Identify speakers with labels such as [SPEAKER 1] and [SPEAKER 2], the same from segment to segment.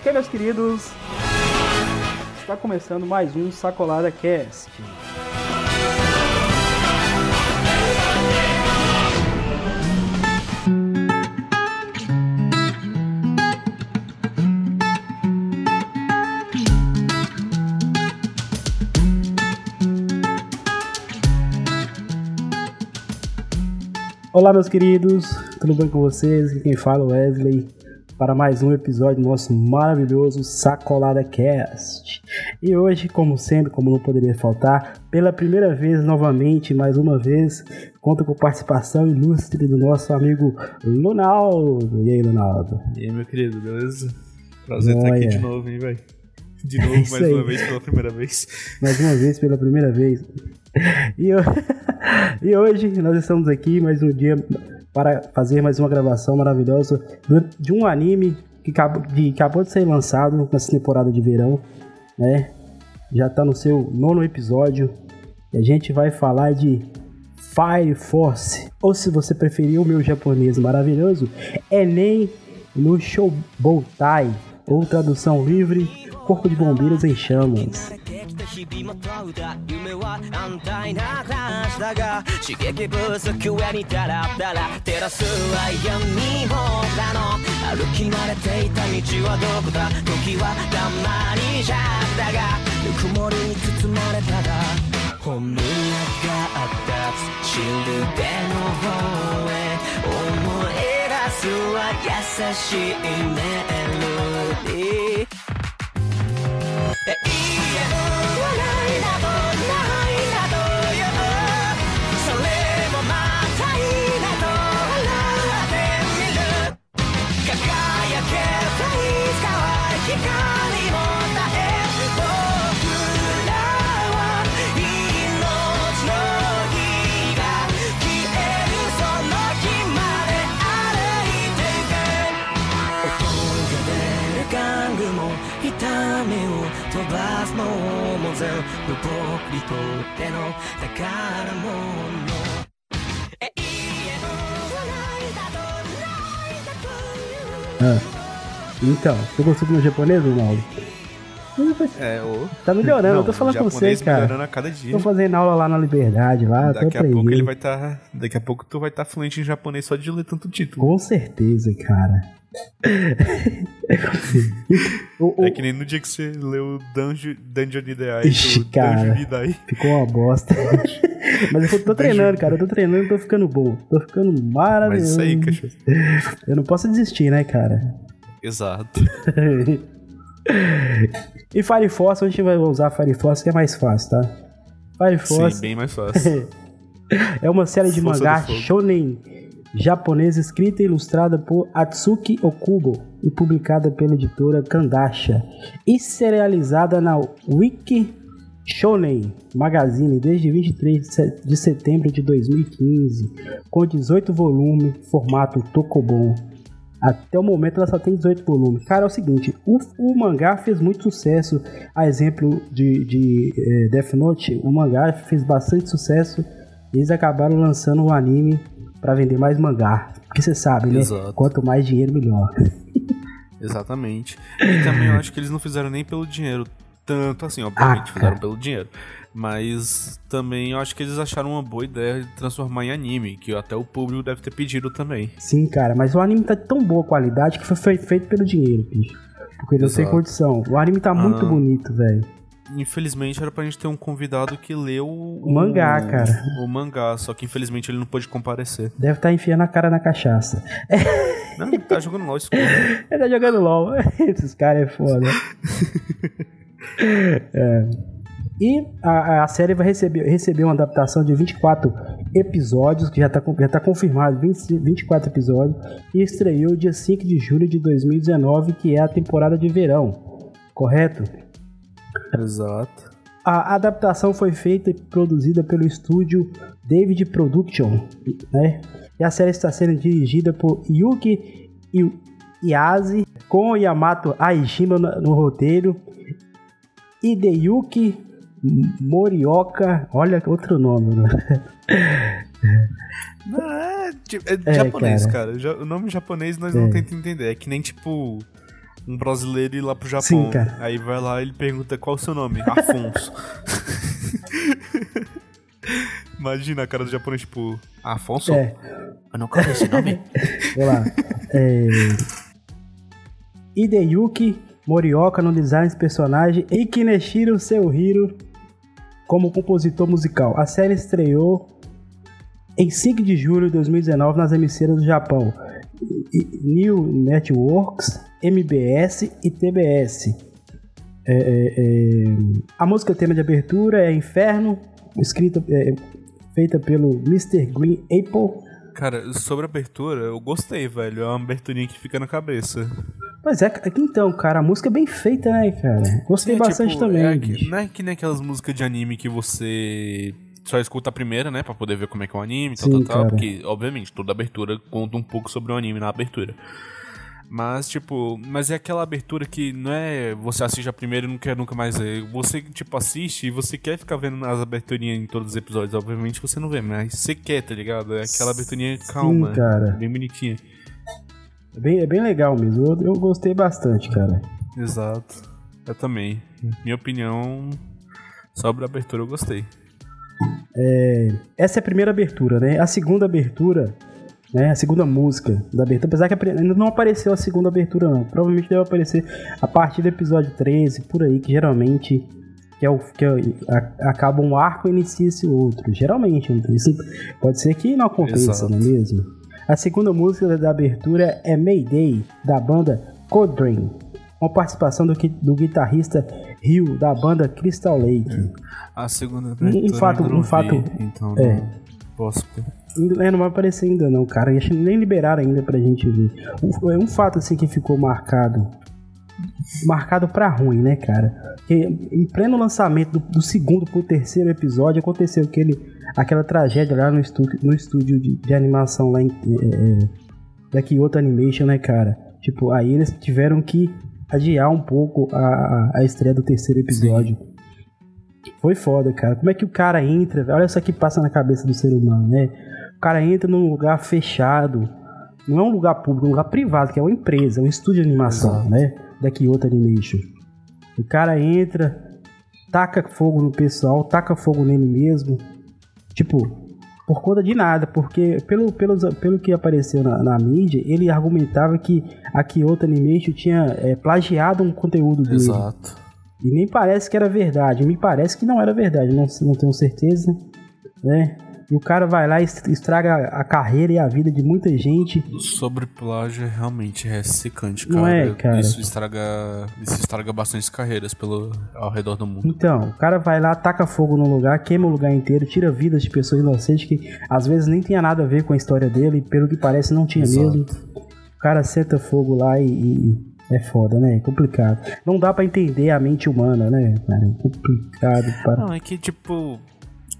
[SPEAKER 1] Ok, meus queridos, está começando mais um Sacolada Cast. Olá, meus queridos, tudo bem com vocês? Aqui Quem fala é o Wesley para mais um episódio do nosso maravilhoso Sacolada Cast. E hoje, como sempre, como não poderia faltar, pela primeira vez novamente, mais uma vez, conta com participação ilustre do nosso amigo Lunaldo. E aí, Lunaldo?
[SPEAKER 2] E aí, meu querido, beleza? Prazer estar aqui de novo, hein, velho? De novo, mais aí. uma vez pela primeira vez.
[SPEAKER 1] Mais uma vez pela primeira vez. E, eu... e hoje nós estamos aqui mais um dia para fazer mais uma gravação maravilhosa de um anime que acabou de, acabou de ser lançado nessa temporada de verão, né? Já está no seu nono episódio. E a gente vai falar de Fire Force, ou se você preferir o meu japonês maravilhoso, Enem no Shoubotai, ou tradução livre, Corpo de Bombeiros em Chamas. 日々も問うた夢は安泰な暮らしだが刺激不足上にダラダラ。照らすは闇もだの。歩き慣れていた道はどこだ？時はたまにじゃったがぬくもりに包まれたら本音があった。土る手の方へ。思い出すは優しいメロディー。僕にとっての宝物 Ah. Então, você gostou do meu japonês, Ronaldo?
[SPEAKER 2] É, o...
[SPEAKER 1] Tá melhorando, não, eu tô falando com você, cara.
[SPEAKER 2] melhorando a cada dia.
[SPEAKER 1] Tô fazendo aula lá na Liberdade, lá.
[SPEAKER 2] Daqui a pouco ele vai estar. Tá, daqui a pouco tu vai estar tá fluente em japonês só de ler tanto título.
[SPEAKER 1] Com certeza, cara.
[SPEAKER 2] o, é que nem no dia que você leu Dungeon, Dungeon Ideais.
[SPEAKER 1] Ixi, cara, Dungeon ficou uma bosta. Mas eu tô treinando, cara. Eu tô treinando e tô ficando bom. Tô ficando maravilhoso.
[SPEAKER 2] Mas isso aí, cachorro.
[SPEAKER 1] Eu não posso desistir, né, cara?
[SPEAKER 2] Exato.
[SPEAKER 1] e Fire Force, a gente vai usar Fire Force que é mais fácil, tá?
[SPEAKER 2] Fire Force. Sim, bem mais fácil.
[SPEAKER 1] é uma série de Força mangá shonen japonesa escrita e ilustrada por Atsuki Okubo e publicada pela editora Kandasha e serializada na Wiki Shonen Magazine desde 23 de setembro de 2015, com 18 volumes, formato Tokobon. Até o momento ela só tem 18 volumes. Cara, é o seguinte, o, o mangá fez muito sucesso, a exemplo de, de é, Death Note, o mangá fez bastante sucesso eles acabaram lançando o anime para vender mais mangá. Porque você sabe, né? Exato. Quanto mais dinheiro, melhor.
[SPEAKER 2] Exatamente. E também eu acho que eles não fizeram nem pelo dinheiro. Tanto assim, obviamente, ah, fizeram pelo dinheiro. Mas também eu acho que eles acharam uma boa ideia de transformar em anime, que até o público deve ter pedido também.
[SPEAKER 1] Sim, cara, mas o anime tá de tão boa qualidade que foi feito pelo dinheiro, bicho. Porque não tem condição. O anime tá ah. muito bonito, velho
[SPEAKER 2] infelizmente era pra gente ter um convidado que leu o,
[SPEAKER 1] o mangá, cara.
[SPEAKER 2] O mangá, só que infelizmente ele não pôde comparecer.
[SPEAKER 1] Deve estar tá enfiando a cara na cachaça.
[SPEAKER 2] Não, ele tá jogando LOL, escuro.
[SPEAKER 1] ele tá jogando LOL. Esses caras é foda. é. E a, a, série vai receber, receber uma adaptação de 24 episódios, que já está já tá confirmado, 20, 24 episódios, e estreou dia 5 de julho de 2019, que é a temporada de verão. Correto?
[SPEAKER 2] Exato.
[SPEAKER 1] A adaptação foi feita e produzida pelo estúdio David Production, né? E a série está sendo dirigida por Yuki Iase, com Yamato Aishima no, no roteiro, Hideyuki Morioka, olha outro nome, né?
[SPEAKER 2] Não, é Tipo, é, é japonês, cara. cara. O nome japonês nós é. não tentamos entender. É que nem, tipo, um brasileiro ir lá pro Japão. Sim, cara. Aí vai lá e ele pergunta qual é o seu nome? Afonso. Imagina a cara do japonês, tipo, Afonso? É. Eu não conheço esse nome.
[SPEAKER 1] Vamos lá. É... Hideyuki Morioka no design de personagem e Kineshiro Seuhiro como compositor musical. A série estreou em 5 de julho de 2019 nas emissoras do Japão. New Networks, MBS e TBS. É, é, é... A música tema de abertura é Inferno, escrita, é, feita pelo Mr. Green Apple.
[SPEAKER 2] Cara, sobre a abertura, eu gostei, velho. É uma aberturinha que fica na cabeça.
[SPEAKER 1] Pois é, então, cara, a música é bem feita, né, cara? Gostei Sim, bastante tipo, também.
[SPEAKER 2] É que, não é que nem aquelas músicas de anime que você só escuta a primeira, né? Pra poder ver como é que é o anime e tal, Sim, tal, tal. Porque, obviamente, toda abertura conta um pouco sobre o anime na abertura. Mas, tipo, mas é aquela abertura que não é você assiste a primeira e não quer nunca mais ver. Você, tipo, assiste e você quer ficar vendo as aberturinhas em todos os episódios. Obviamente você não vê, mas você quer, tá ligado? É aquela aberturinha calma, Sim, cara. bem bonitinha.
[SPEAKER 1] É bem, é bem legal mesmo. Eu, eu gostei bastante, cara.
[SPEAKER 2] Exato. Eu também. Minha opinião sobre a abertura eu gostei.
[SPEAKER 1] É, essa é a primeira abertura, né? A segunda abertura, né? A segunda música da abertura, apesar que ainda não apareceu a segunda abertura, não. Provavelmente deve aparecer a partir do episódio 13, por aí, que geralmente que é o que é, a, acaba um arco e inicia esse outro. Geralmente, então, isso pode ser que não aconteça, Exato. não é mesmo? A segunda música da abertura é Mayday, da banda Codrain, com participação do, do guitarrista Rio, da banda Crystal Lake.
[SPEAKER 2] A segunda abertura
[SPEAKER 1] um fato, um vi, fato,
[SPEAKER 2] então é. posso...
[SPEAKER 1] É, não vai aparecer ainda não, cara. Nem liberaram ainda pra gente ver. Um, é um fato assim que ficou marcado. Marcado pra ruim, né, cara? Que em pleno lançamento do, do segundo pro terceiro episódio aconteceu aquele, aquela tragédia lá no estúdio, no estúdio de, de animação lá em. É, é, da Kyoto Animation, né, cara? Tipo, aí eles tiveram que adiar um pouco a, a estreia do terceiro episódio. Sim. Foi foda, cara. Como é que o cara entra? Olha só que passa na cabeça do ser humano, né? O cara entra num lugar fechado. Não é um lugar público, é um lugar privado, que é uma empresa, é um estúdio de animação, Exato. né? Daqui outra animation. O cara entra, taca fogo no pessoal, taca fogo nele mesmo. Tipo, por conta de nada, porque pelo, pelo, pelo que apareceu na, na mídia, ele argumentava que a Kyoto Animation tinha é, plagiado um conteúdo dele.
[SPEAKER 2] Exato.
[SPEAKER 1] E nem parece que era verdade. Me parece que não era verdade, não, não tenho certeza. Né? E o cara vai lá e estraga a carreira e a vida de muita gente.
[SPEAKER 2] Sobre plágio realmente é secante, cara.
[SPEAKER 1] Não é, cara.
[SPEAKER 2] Isso estraga, isso estraga bastante carreiras pelo, ao redor do mundo.
[SPEAKER 1] Então, o cara vai lá, taca fogo no lugar, queima o lugar inteiro, tira vidas de pessoas inocentes que às vezes nem tinha nada a ver com a história dele, pelo que parece não tinha Exato. mesmo. O cara seta fogo lá e, e é foda, né? É complicado. Não dá para entender a mente humana, né, cara? É complicado. Para...
[SPEAKER 2] Não, é que, tipo,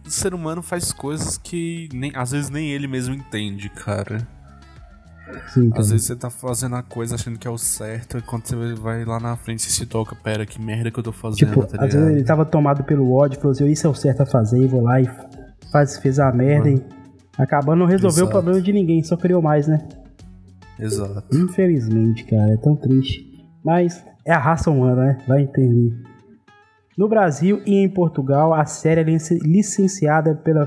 [SPEAKER 2] o ser humano faz coisas que nem, às vezes nem ele mesmo entende, cara. Sim, Às vezes você tá fazendo a coisa achando que é o certo, e quando você vai lá na frente você se toca, pera, que merda que eu tô fazendo,
[SPEAKER 1] tipo, tá às vezes ele tava tomado pelo ódio, falou assim, isso é o certo a fazer, e vou lá e faz, fez a merda Mano. e acabando não resolveu Exato. o problema de ninguém, só criou mais, né?
[SPEAKER 2] Exato.
[SPEAKER 1] Infelizmente, cara, é tão triste. Mas é a raça humana, né? Vai entender. No Brasil e em Portugal, a série é licenciada pela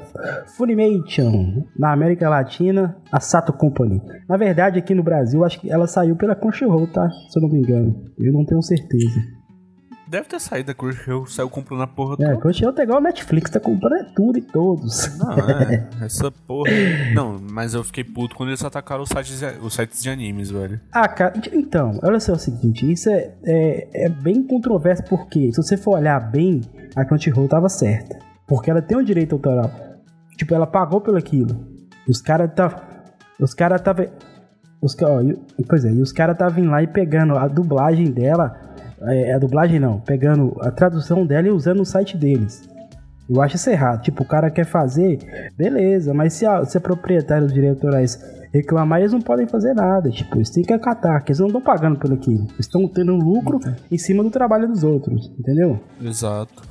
[SPEAKER 1] Funimation. Na América Latina, a Sato Company. Na verdade, aqui no Brasil, acho que ela saiu pela Crunchyroll, tá? Se eu não me engano. Eu não tenho certeza.
[SPEAKER 2] Deve ter saído da Crunchyroll, saiu comprando a porra
[SPEAKER 1] toda. É, Crunchyroll tá igual a Netflix, tá comprando tudo e todos.
[SPEAKER 2] Não, é, essa porra... Não, mas eu fiquei puto quando eles atacaram os sites, de, os sites de animes, velho.
[SPEAKER 1] Ah, cara, então, olha só o seguinte, isso é, é, é bem controverso porque, se você for olhar bem, a Crunchyroll tava certa. Porque ela tem o um direito autoral. Tipo, ela pagou pelo aquilo. Os caras tá... Os caras tava... Os, ó, pois é, e os caras estavam lá e pegando a dublagem dela é, a dublagem não, pegando a tradução dela e usando o site deles. Eu acho isso errado. Tipo, o cara quer fazer, beleza, mas se a, se a proprietária dos direitos autorais reclamar, eles não podem fazer nada. Tipo, eles têm que acatar, que eles não estão pagando pelo aquilo. Eles estão tendo lucro em cima do trabalho dos outros, entendeu?
[SPEAKER 2] Exato.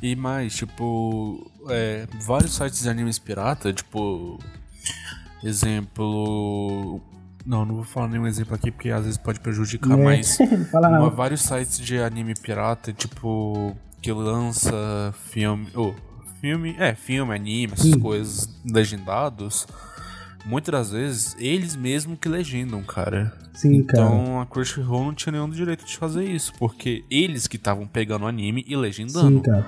[SPEAKER 2] E mais, tipo, é, vários sites de animes pirata, tipo, Exemplo. Não, não vou falar nenhum exemplo aqui porque às vezes pode prejudicar,
[SPEAKER 1] É.
[SPEAKER 2] mas
[SPEAKER 1] Fala não.
[SPEAKER 2] vários sites de anime pirata, tipo, que lança filme. Oh, filme. É, filme, anime, essas
[SPEAKER 1] Sim.
[SPEAKER 2] coisas legendados. Muitas das vezes, eles mesmos que legendam, cara.
[SPEAKER 1] Sim, cara.
[SPEAKER 2] Então a Crunchyroll não tinha nenhum direito de fazer isso, porque eles que estavam pegando o anime e legendando.
[SPEAKER 1] Sim, cara.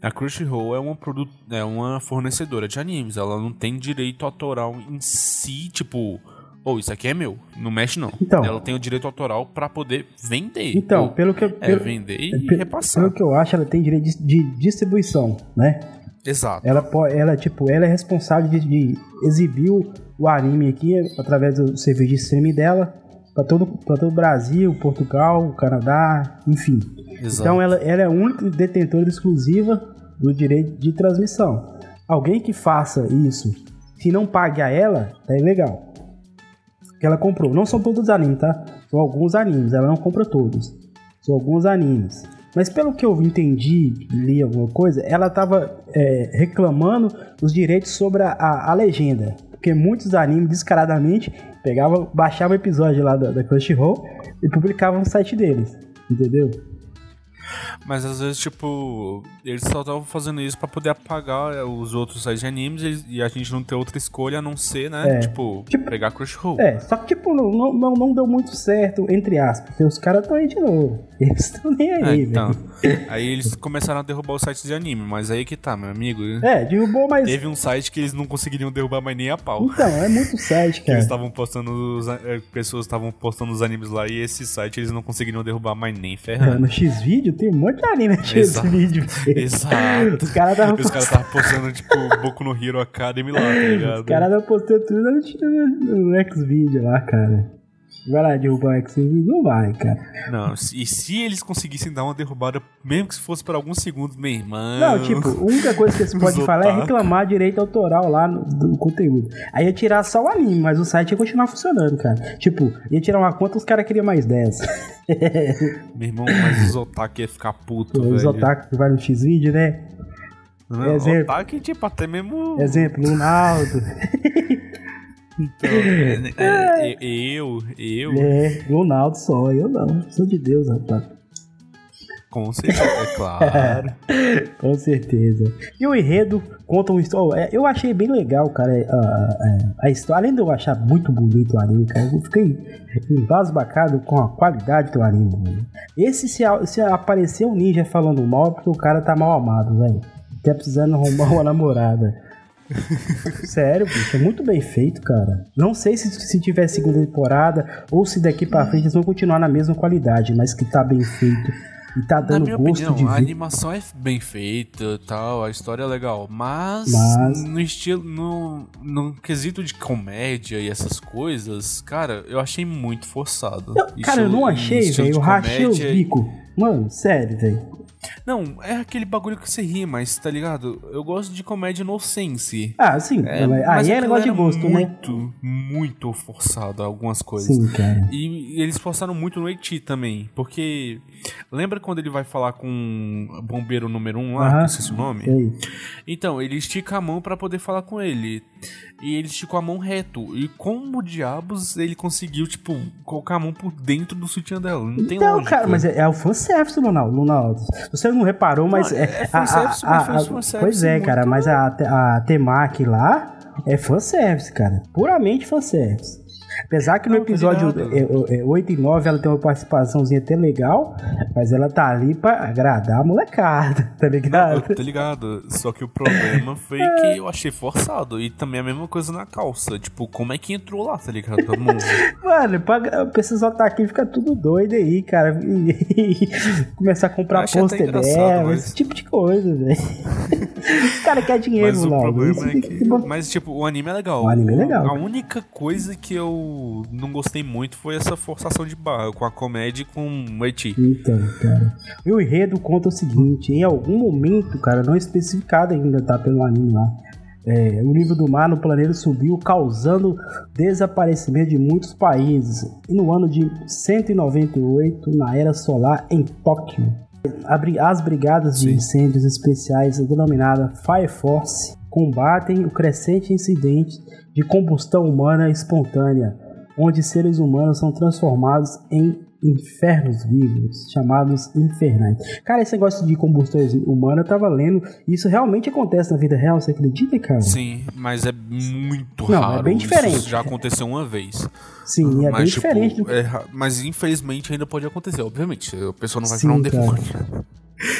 [SPEAKER 2] A Crunchyroll é uma, produ é uma fornecedora de animes, ela não tem direito autoral em si, tipo, ou isso aqui é meu, não mexe não.
[SPEAKER 1] Então.
[SPEAKER 2] ela tem o direito autoral pra poder vender.
[SPEAKER 1] Então,
[SPEAKER 2] Ou,
[SPEAKER 1] pelo que eu.
[SPEAKER 2] é
[SPEAKER 1] Pelo,
[SPEAKER 2] vender e
[SPEAKER 1] pe-
[SPEAKER 2] repassar.
[SPEAKER 1] pelo que eu acho, ela tem direito de, de distribuição, né?
[SPEAKER 2] Exato.
[SPEAKER 1] Ela, ela, tipo, ela é responsável de, de exibir o, o anime aqui através do serviço de streaming dela para todo, pra todo o Brasil, Portugal, Canadá, enfim.
[SPEAKER 2] Exato.
[SPEAKER 1] Então ela, ela é a única detentora exclusiva do direito de transmissão. Alguém que faça isso, se não pague a ela, é ilegal. Que ela comprou. Não são todos os animes, tá? São alguns animes, ela não compra todos. São alguns animes. Mas pelo que eu entendi, li alguma coisa, ela tava é, reclamando os direitos sobre a, a- legenda. Porque muitos animes, descaradamente, pegavam, baixavam o episódio lá da, da Crunchyroll e publicavam no site deles. Entendeu?
[SPEAKER 2] Mas às vezes, tipo, eles só estavam fazendo isso pra poder apagar é, os outros sites de animes e- a gente não ter outra escolha a não ser, né?
[SPEAKER 1] É.
[SPEAKER 2] Tipo,
[SPEAKER 1] Tipo-
[SPEAKER 2] pegar Crunchyroll.
[SPEAKER 1] É, só que, tipo, não, não, não- deu muito certo, entre aspas. Porque os caras estão aí de novo. Eles estão nem
[SPEAKER 2] É,
[SPEAKER 1] aí,
[SPEAKER 2] então.
[SPEAKER 1] velho.
[SPEAKER 2] Aí eles começaram a derrubar os sites de anime, mas aí que tá, meu amigo.
[SPEAKER 1] É, derrubou, mas.
[SPEAKER 2] Teve um site que eles não conseguiriam derrubar mais nem a pau.
[SPEAKER 1] Então, é muito site,
[SPEAKER 2] Que
[SPEAKER 1] cara.
[SPEAKER 2] eles estavam postando, os, eh, pessoas estavam postando os animes lá e esse site eles não conseguiriam derrubar mais nem
[SPEAKER 1] É,
[SPEAKER 2] ferrando.
[SPEAKER 1] no X-Vídeo tem um monte de anime no
[SPEAKER 2] Exato.
[SPEAKER 1] X-Vídeo.
[SPEAKER 2] Exato.
[SPEAKER 1] Os caras estavam
[SPEAKER 2] Os caras estavam postando, tipo, Boku no Hero Academy lá, tá ligado?
[SPEAKER 1] Os caras estavam postando tudo no, no X-Vídeo lá, cara. Vai lá derrubar o X-Vídeo? Não vai, cara.
[SPEAKER 2] Não, e se eles conseguissem dar uma derrubada, mesmo que se fosse por alguns segundos, meu irmão.
[SPEAKER 1] Não, tipo, a única coisa que você pode
[SPEAKER 2] Os
[SPEAKER 1] falar é reclamar direito autoral lá no, do conteúdo. Aí ia tirar só o anime, mas o site ia continuar funcionando, cara. Tipo, ia tirar uma conta, os caras queriam mais 10.
[SPEAKER 2] Meu irmão, mas os otaku ia ficar puto,
[SPEAKER 1] Os
[SPEAKER 2] velho.
[SPEAKER 1] otaku que vai no X-Vídeo, né?
[SPEAKER 2] Não,
[SPEAKER 1] Exemplo.
[SPEAKER 2] Otaku, tipo, até mesmo.
[SPEAKER 1] Exemplo, Ronaldo.
[SPEAKER 2] Então, é, é, eu, eu,
[SPEAKER 1] é, Ronaldo só, eu não. Sou de Deus, rapaz.
[SPEAKER 2] com certeza, é claro.
[SPEAKER 1] Com certeza. E o enredo conta uma história. Eu achei bem legal, cara, a, a, a história. Além de eu achar muito bonito o anime, cara, eu fiquei embasbacado com a qualidade do anime. velho. Esse, se, se aparecer um ninja falando mal, é porque o cara tá mal amado, velho. Tá precisando arrumar uma namorada. Sério, bicho, é muito bem feito, cara. Não sei se, se tiver segunda temporada ou se daqui pra frente eles vão continuar na mesma qualidade, mas que tá bem feito e tá
[SPEAKER 2] Na
[SPEAKER 1] dando
[SPEAKER 2] minha
[SPEAKER 1] gosto
[SPEAKER 2] opinião,
[SPEAKER 1] de
[SPEAKER 2] a
[SPEAKER 1] ver.
[SPEAKER 2] animação é bem feita tal, a história é legal, mas,
[SPEAKER 1] Mas-
[SPEAKER 2] no estilo, no, no quesito de comédia e essas coisas, cara, eu achei muito forçado.
[SPEAKER 1] Eu- cara, eu não achei, velho. Eu rachei
[SPEAKER 2] comédia-
[SPEAKER 1] bicos. Mano, sério, velho.
[SPEAKER 2] Não, é aquele bagulho que você ri, mas tá ligado? Eu gosto de comédia no sense.
[SPEAKER 1] Ah, sim.
[SPEAKER 2] É,
[SPEAKER 1] mas-
[SPEAKER 2] mas
[SPEAKER 1] aí é
[SPEAKER 2] aquilo
[SPEAKER 1] negócio de gosto, né?
[SPEAKER 2] muito, muito forçado algumas coisas.
[SPEAKER 1] Sim, cara.
[SPEAKER 2] E, e eles forçaram muito no Eti também, porque lembra quando ele vai falar com o bombeiro número 1 um lá,
[SPEAKER 1] Aham.
[SPEAKER 2] que eu esqueci o nome?
[SPEAKER 1] Sei.
[SPEAKER 2] Então, ele estica a mão pra poder falar com ele. E ele esticou a mão reto. E como diabos ele conseguiu, tipo, colocar a mão por dentro do sutiã dela? Não tem
[SPEAKER 1] Então,
[SPEAKER 2] lógica.
[SPEAKER 1] cara, mas é, é o fanservice, Ronaldo. Ronaldo. Você não reparou, mas.
[SPEAKER 2] Não,
[SPEAKER 1] é,
[SPEAKER 2] é fanservice,
[SPEAKER 1] a-
[SPEAKER 2] mas
[SPEAKER 1] a- a-
[SPEAKER 2] fanservice
[SPEAKER 1] Pois é, cara, mas a, a Temaki lá é fanservice, cara. Puramente fanservice. Apesar que no
[SPEAKER 2] Não,
[SPEAKER 1] episódio é, é, 8 e 9 ela tem uma participaçãozinha até legal, mas ela tá ali pra agradar a molecada, tá ligado?
[SPEAKER 2] Tô ligado. Só que o problema foi que eu achei forçado. E também a mesma coisa na calça. Tipo, como é que entrou lá, tá ligado? Todo mundo.
[SPEAKER 1] Mano, pra, pra esses otaquinhos fica tudo doido aí, cara. E, começar a comprar pôster dela,
[SPEAKER 2] mas-
[SPEAKER 1] esse tipo de coisa, velho. Os caras querem dinheiro,
[SPEAKER 2] Mas o
[SPEAKER 1] Ronaldo.
[SPEAKER 2] problema
[SPEAKER 1] Isso
[SPEAKER 2] é que.
[SPEAKER 1] botar-
[SPEAKER 2] Mas, tipo, o anime é legal.
[SPEAKER 1] O anime é legal.
[SPEAKER 2] A única coisa que eu não gostei muito foi essa forçação de barra com a comédia e com o Eti.
[SPEAKER 1] Então, cara. E o enredo conta o seguinte: em algum momento, cara, não especificado ainda, tá? Pelo anime lá. é, o nível do mar no planeta subiu, causando desaparecimento de muitos países. E no ano de 198, na era solar, em Tóquio, as brigadas de
[SPEAKER 2] Sim.
[SPEAKER 1] incêndios especiais, denominada Fire Force, combatem o crescente incidente de combustão humana espontânea, onde seres humanos são transformados em infernos vivos, chamados infernais. Cara, esse negócio de combustão humana, eu tava lendo, isso realmente acontece na vida real, você acredita, cara?
[SPEAKER 2] Sim, mas é muito Não, raro.
[SPEAKER 1] é bem diferente.
[SPEAKER 2] Isso já aconteceu uma vez.
[SPEAKER 1] Sim, é mas, bem tipo, diferente.
[SPEAKER 2] É, mas infelizmente ainda pode acontecer, obviamente. A pessoa não vai Sim, virar um demônio.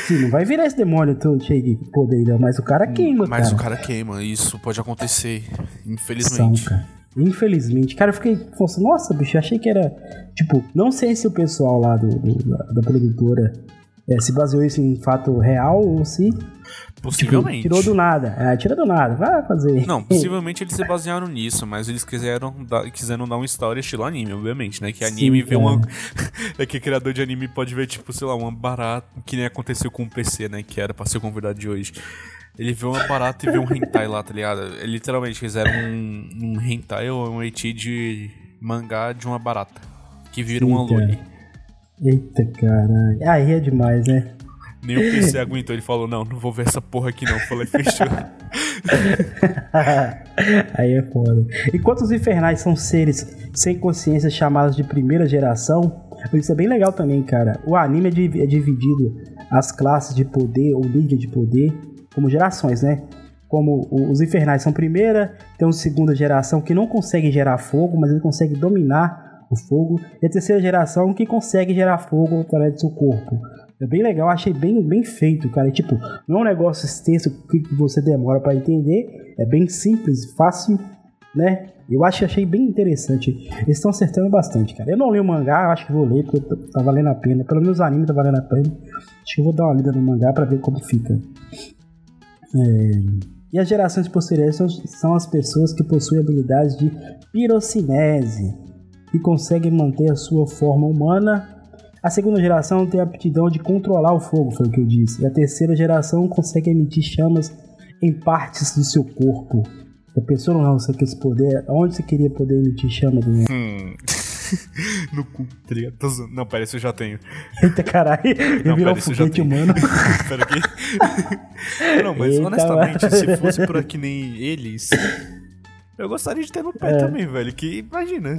[SPEAKER 1] Sim, não vai virar esse demônio todo cheio de poder, mas o cara queima,
[SPEAKER 2] Mas
[SPEAKER 1] cara.
[SPEAKER 2] o cara queima, isso pode acontecer, infelizmente. São,
[SPEAKER 1] Infelizmente. Cara, eu fiquei nossa, bicho, eu achei que era. Tipo, não sei se o pessoal lá do, do da, da, produtora é, se baseou isso em fato real ou se.
[SPEAKER 2] Possivelmente.
[SPEAKER 1] Tipo, tirou do nada. É, tira do nada, vai fazer.
[SPEAKER 2] Não, possivelmente eles se basearam nisso, mas eles quiseram dar, quiseram dar uma história estilo anime, obviamente, né? Que anime Sim, vê uma. é que criador de anime pode ver, tipo, sei lá, uma barata, que nem aconteceu com o PC, né? Que era pra ser convidado de hoje. Ele viu uma barata e viu um hentai lá, tá ligado? Literalmente fizeram um, um hentai ou um eti de mangá de uma barata. Que vira Sim, uma loli.
[SPEAKER 1] Eita caralho. Aí é demais, né?
[SPEAKER 2] Nem o PC aguentou, ele falou, não, não vou ver essa porra aqui não. Falei, fechou.
[SPEAKER 1] Aí é foda. Enquanto os infernais são seres sem consciência chamados de primeira geração, isso é bem legal também, cara. O anime é, é dividido as classes de poder, ou nível de poder, como gerações, né? Como os infernais são primeira, tem uma segunda geração que não consegue gerar fogo, mas ele consegue dominar o fogo, e a terceira geração que consegue gerar fogo através do seu corpo. É bem legal, achei bem, bem feito, cara. E, tipo, não é um negócio extenso que você demora para entender, é bem simples, fácil, né? Eu acho achei bem interessante. Eles estão acertando bastante, cara. Eu não li o mangá, acho que vou ler, porque tá valendo a pena. Pelo menos o anime tá valendo a pena. Acho que eu vou dar uma lida no mangá para ver como fica. É, e as gerações posteriores são, as pessoas que possuem habilidades de pirocinese e conseguem manter a sua forma humana. A segunda geração tem a aptidão de controlar o fogo, foi o que eu disse. E a terceira geração consegue emitir chamas em partes do seu corpo. A pessoa não, você quer esse poder? Onde você queria poder emitir chamas?
[SPEAKER 2] Hum. no cu, tá ligado? Não, pera, isso eu já tenho.
[SPEAKER 1] Eita caralho, eu virou um foguete humano.
[SPEAKER 2] pera aqui. Não, mas Eita, honestamente, mano. se fosse por aqui nem eles, eu gostaria de ter no pé é. também, velho. Que imagina.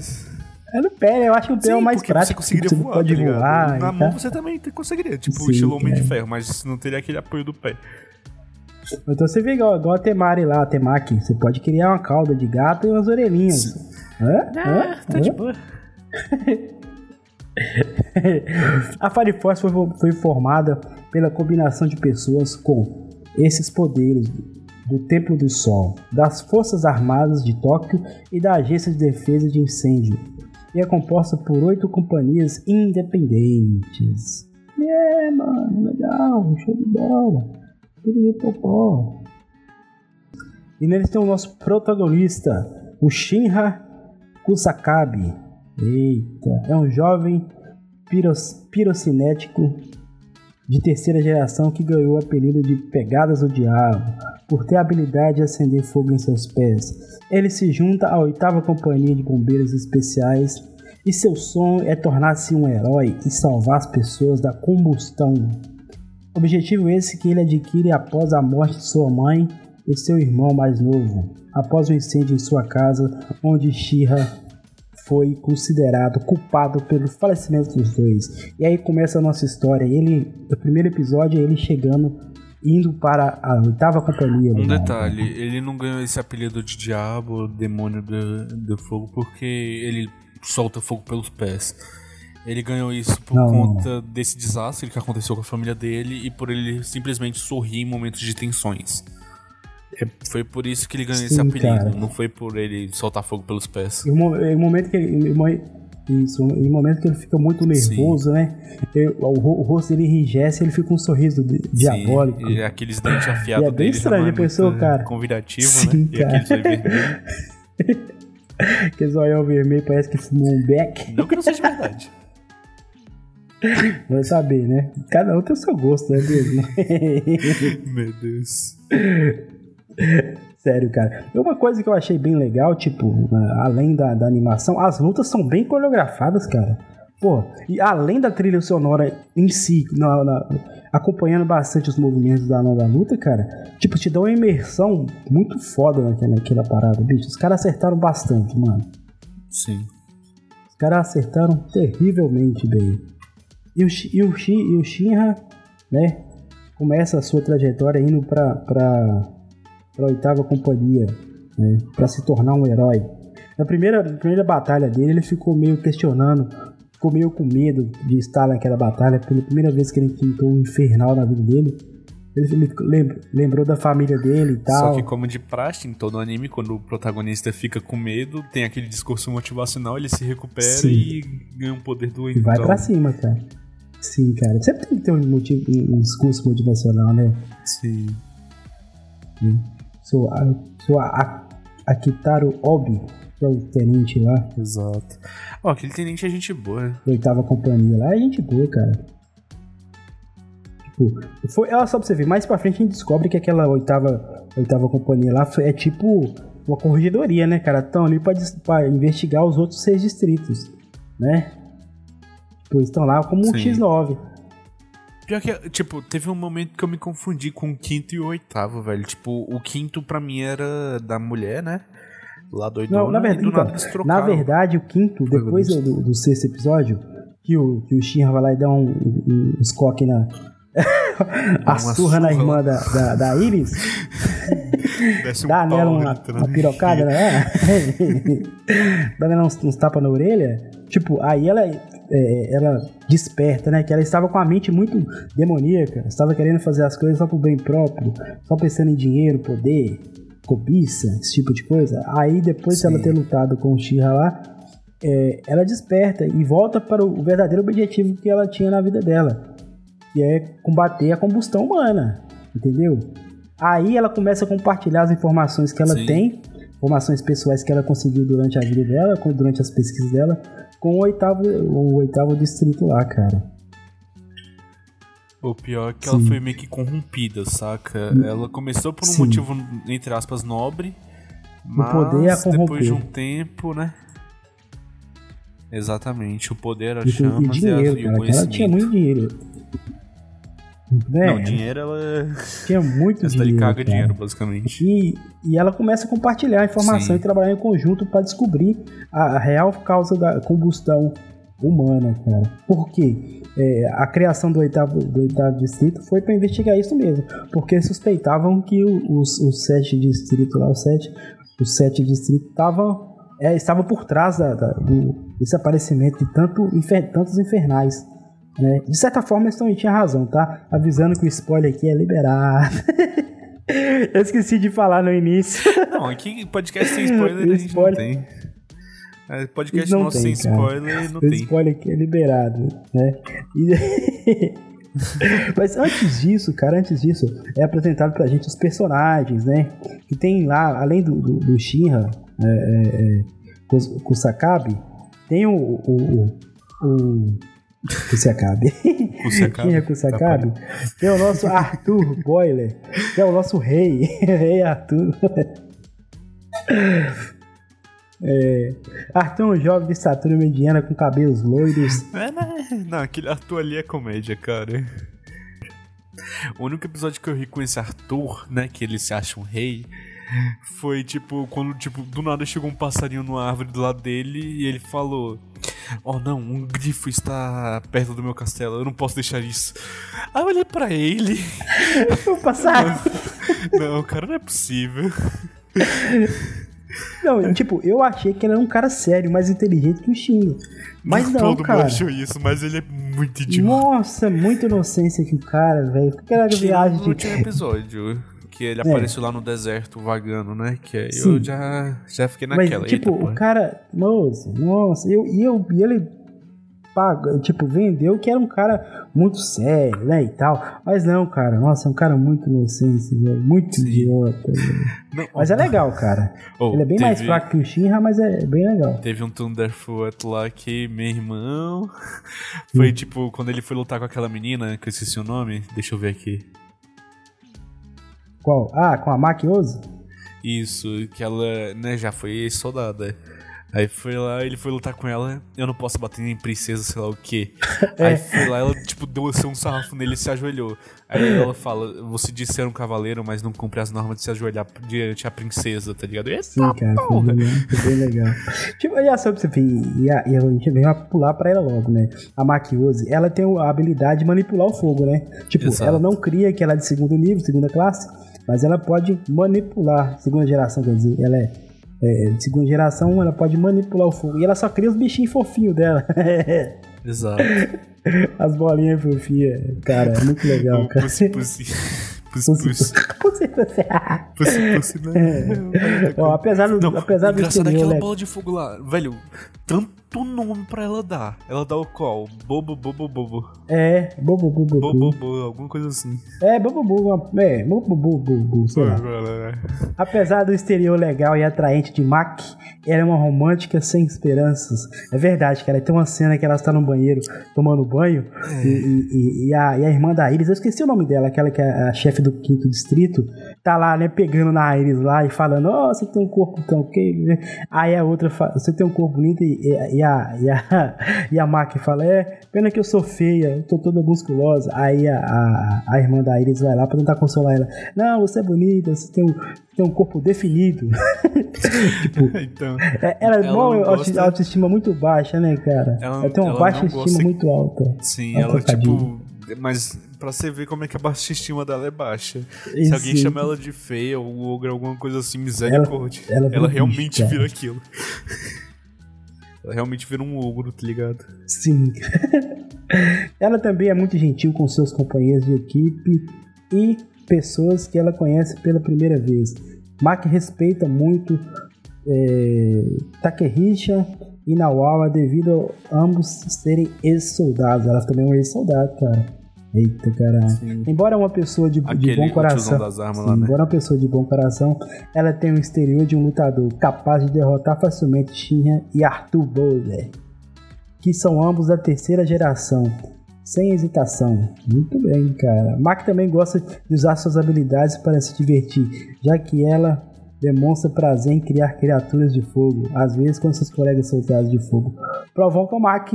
[SPEAKER 1] É no pé, eu acho que o pé Sim, é o mais prático.
[SPEAKER 2] Você conseguiria você voar, pode tá voar. Na mão você também conseguiria, tipo, Sim, estilo Homem de Ferro, mas não teria aquele apoio do pé.
[SPEAKER 1] Então você vê igual, igual a Temari lá, a Temaki. Você pode criar uma cauda de gato e umas orelhinhas. Hã?
[SPEAKER 3] Ah, Hã? tá Hã? de boa.
[SPEAKER 1] a Fire Force foi, foi formada pela combinação de pessoas com esses poderes do Templo do Sol, das Forças Armadas de Tóquio e da Agência de Defesa de Incêndio, e é composta por oito companhias independentes. É, mano, legal, show de bola. E neles tem o nosso protagonista, o Shinra Kusakabe, Eita, é um jovem piros, pirocinético de terceira geração que ganhou o apelido de Pegadas do Diabo por ter a habilidade de acender fogo em seus pés. Ele se junta à oitava companhia de bombeiros especiais e seu sonho é tornar-se um herói e salvar as pessoas da combustão. Objetivo esse que ele adquire após a morte de sua mãe e seu irmão mais novo, após o incêndio em sua casa, onde Shira foi considerado culpado pelo falecimento dos dois. E aí começa a nossa história. Ele, o primeiro episódio ele chegando, indo para a oitava companhia.
[SPEAKER 2] Um detalhe, ele não ganhou esse apelido de diabo, demônio do, do fogo, porque ele solta fogo pelos pés. Ele ganhou isso por não, conta não. desse desastre que aconteceu com a família dele e por ele simplesmente sorrir em momentos de tensões. É, foi por isso que ele ganhou Sim, esse apelido, cara. não foi por ele soltar fogo pelos pés.
[SPEAKER 1] E o, momento que ele. Isso, em momento que ele fica muito nervoso, Sim. né? o, o, rosto dele enrijece ele fica com um sorriso de, diabólico.
[SPEAKER 2] E aqueles dentes afiados
[SPEAKER 1] e é bem estranho, a pessoa, cara.
[SPEAKER 2] Convidativo, Sim, né? Cara. E aquele vermelho.
[SPEAKER 1] aquele zoião vermelho parece que fumou um beck.
[SPEAKER 2] Não que não seja verdade.
[SPEAKER 1] Vai saber, né? Cada um tem o seu gosto, né mesmo?
[SPEAKER 2] Meu Deus.
[SPEAKER 1] Sério, cara. Uma coisa que eu achei bem legal, tipo, além da, da animação, as lutas são bem coreografadas, cara. Pô, e além da trilha sonora em si, na, na, acompanhando bastante os movimentos da nova luta, cara, tipo, te dá uma imersão muito foda naquela, naquela parada, bicho. Os caras acertaram bastante, mano.
[SPEAKER 2] Sim.
[SPEAKER 1] Os caras acertaram terrivelmente bem. E o, e o, e o Shinra, né, começa a sua trajetória indo pra, pra, pra oitava companhia, né, pra se tornar um herói. Na primeira, na primeira batalha dele, ele ficou meio questionando, ficou meio com medo de estar naquela batalha, pela primeira vez que ele enfrentou um infernal na vida dele. Ele, lembrou da família dele e tal.
[SPEAKER 2] Só que, como de praxe em todo anime, quando o protagonista fica com medo, tem aquele discurso motivacional, ele se recupera Sim. e ganha um poder do
[SPEAKER 1] E vai pra cima, cara. Sim, cara. Sempre tem que ter um, motivo, um discurso motivacional, né?
[SPEAKER 2] Sim.
[SPEAKER 1] Sim. Sou a, sou a, a, a Kitaro Obi, que é o tenente lá.
[SPEAKER 2] Exato. Ó, oh, aquele tenente é gente boa. Né?
[SPEAKER 1] Oitava companhia lá é gente boa, cara. Tipo, foi, ela só pra você ver, mais pra frente a gente descobre que aquela oitava, oitava companhia lá é tipo uma corregedoria, né, cara? Estão ali pra, pra investigar os outros seis distritos, né? Tipo, estão lá como um X9.
[SPEAKER 2] Pior que, tipo, teve um momento que eu me confundi com o quinto e o oitavo, velho. Tipo, o quinto pra mim era da mulher, né? Lá do
[SPEAKER 1] Não, na verdade, então, na verdade, o quinto, depois do, do, sexto episódio, que o, que o Shinra vai lá e dá um, um, um escoque na. a surra, surra, na irmã da, da, da Iris.
[SPEAKER 2] Um dá nela
[SPEAKER 1] uma, uma pirocada, né? dá nela uns, uns tapas na orelha. Tipo, aí ela é, ela desperta, né? Que ela estava com a mente muito demoníaca, estava querendo fazer as coisas só pro bem próprio, só pensando em dinheiro, poder, cobiça, esse tipo de coisa. Aí depois Sim. de ela ter lutado com o Shira lá, é, ela desperta e volta para o verdadeiro objetivo que ela tinha na vida dela, que é combater a combustão humana, entendeu? Aí ela começa a compartilhar as informações que ela Sim. tem, informações pessoais que ela conseguiu durante a vida dela, durante as pesquisas dela, com o oitavo, o oitavo distrito lá, cara.
[SPEAKER 2] O pior é que Sim. ela foi meio que corrompida, saca? Hum. Ela começou por um Sim. motivo, entre aspas, nobre. Mas o poder é depois de um tempo, né? Exatamente, o poder, as chamas
[SPEAKER 1] e, dinheiro, e, a, e o conhecimento. Ela tinha muito dinheiro.
[SPEAKER 2] É, não, dinheiro ela.
[SPEAKER 1] Tinha muito
[SPEAKER 2] dinheiro. Ela caga cara. dinheiro, basicamente.
[SPEAKER 1] E, e ela começa a compartilhar a informação Sim. e trabalhar em conjunto para descobrir a, real causa da combustão humana, cara. Por quê? É, a criação do oitavo, do oitavo distrito foi para investigar isso mesmo, porque suspeitavam que os, os sete distritos lá, os sete, os sete distritos estavam é, estavam por trás da, da, do, desse aparecimento de tanto, infer, tantos infernais. Né? De certa forma, eles tinha razão, tá? Avisando que o spoiler aqui é liberado. Eu esqueci de falar no início.
[SPEAKER 2] Não, aqui podcast sem spoiler a gente spoiler... não tem. É, podcast não nosso tem, sem cara. spoiler não o tem.
[SPEAKER 1] spoiler aqui é liberado, né? E... Mas antes disso, cara, antes disso, é apresentado pra gente os personagens, né? Que tem lá, além do, do, do Shinra, é, é, é, Kusakabe, tem o, o, o, o Kusakabe.
[SPEAKER 2] Kusakabe.
[SPEAKER 1] Quem é Kusakabe? Tá tem o nosso Arthur Boiler, que é o nosso rei. rei Arthur. É, Arthur é um jovem de estatura mediana com cabelos loiros.
[SPEAKER 2] É, né? Não, aquele Arthur ali é comédia, cara. O único episódio que eu ri com esse Arthur, né, que ele se acha um rei, foi tipo quando tipo do nada chegou um passarinho numa árvore do lado dele e ele falou: "Oh não, um grifo está perto do meu castelo, eu não posso deixar isso". Aí eu olhei para ele.
[SPEAKER 1] O passarinho.
[SPEAKER 2] Não, cara, não é possível.
[SPEAKER 1] Não, tipo, eu achei que ele era um cara sério, mais inteligente que o Shinra. Mas não,
[SPEAKER 2] Todo
[SPEAKER 1] cara.
[SPEAKER 2] mundo achou isso, mas ele é muito idiota.
[SPEAKER 1] Nossa, muita inocência que o cara, velho. Que era viagem de...
[SPEAKER 2] último episódio que ele é. apareceu lá no deserto vagando, né? Que aí eu já, já fiquei naquela.
[SPEAKER 1] Mas, tipo, Eita, o cara. Nossa, nossa, eu, e eu, ele paga, tipo, vendeu que era um cara muito sério, né, e tal. Mas não, cara, nossa, é um cara muito inocente, muito Sim. idiota. Não, mas é legal, cara. Oh, ele é bem teve... mais fraco que o Shinra, mas é bem legal.
[SPEAKER 2] Teve um Thunderfoot lá que meu irmão foi hum. tipo quando ele foi lutar com aquela menina, que eu esqueci o nome, deixa eu ver aqui.
[SPEAKER 1] Qual? Ah, com a Makiose?
[SPEAKER 2] Isso, que ela, né, já foi soldada. Aí foi lá, ele foi lutar com ela. Eu não posso bater em princesa, sei lá o quê. É. Aí foi lá, ela, tipo, deu assim, um sarrafo nele e se ajoelhou. Aí ela fala: Você disse ser um cavaleiro, mas não cumpre as normas de se ajoelhar diante a princesa, tá ligado? E
[SPEAKER 1] Sim, cara, foi bem, foi bem legal. tipo, e a você e a, e a gente veio pular pra ela logo, né? A Makiose, ela tem a habilidade de manipular o fogo, né? Tipo, Exato. ela não cria que ela é de segundo nível, segunda classe, mas ela pode manipular, segunda geração, quer dizer, ela é é, segunda geração, ela pode manipular o fogo. E ela só cria os bichinhos fofinhos dela.
[SPEAKER 2] Exato.
[SPEAKER 1] As bolinhas fofinhas, cara, é muito legal, cara.
[SPEAKER 2] Pussy, pussy. Pussy, pussy. Pussy, pussy. Pussy, pussy, né?
[SPEAKER 1] É. Ó, apesar do, Não, apesar do
[SPEAKER 2] engraçado é aquela bola de fogo lá, velho, tanto nome pra ela dar. Ela dá o qual? Bobo, bobo, bobo.
[SPEAKER 1] É, bobo,
[SPEAKER 2] bobo, bobo. Bobo, alguma coisa assim.
[SPEAKER 1] É, bobo, bobo, é, bobo, bobo, bobo, sei lá. Apesar do exterior legal e atraente de Mac, ela é uma romântica sem esperanças. É verdade, cara. Tem uma cena que ela está no banheiro tomando banho é. e, e, e, a, e a irmã da Iris, eu esqueci o nome dela, aquela que é a chefe do quinto distrito, tá lá, né, pegando na Iris lá e falando, ó, oh, você tem um corpo tão ok. Aí a outra fala, você tem um corpo bonito e, e, e a, e, a, e a Mac fala, é, pena que eu sou feia, eu tô toda musculosa. Aí a, a, a irmã da Iris vai lá pra tentar consolar ela. Não, você é bonita, você tem um, tem um corpo definido. tipo, então, é, ela, ela uma gosta... autoestima muito baixa, né, cara? Ela, ela tem uma baixa estima gosta... muito alta.
[SPEAKER 2] Sim, ela, tipo mas pra você ver como é que a baixa estima dela é baixa. Se alguém chama ela de feia ou ogro, alguma coisa assim, misericórdia. Ela, ela, ela realmente vira aquilo. Ela realmente vira um ogro, tá ligado?
[SPEAKER 1] Sim. ela também é muito gentil com seus companheiros de equipe e pessoas que ela conhece pela primeira vez. Mac respeita muito é, Takehisa e Nawawa devido a ambos serem ex-soldados. Ela também é um ex-soldado, cara. Eita, caralho. Embora uma pessoa de, de bom coração. Armas, sim, lá, né? Embora uma pessoa de bom coração, ela tem o exterior de um lutador capaz de derrotar facilmente Shinra e Arthur Bowler, que são ambos da terceira geração. Sem hesitação. Muito bem, cara. Mac também gosta de usar suas habilidades para se divertir, já que ela demonstra prazer em criar criaturas de fogo, às vezes com seus colegas soldados de fogo. Provoca Mac,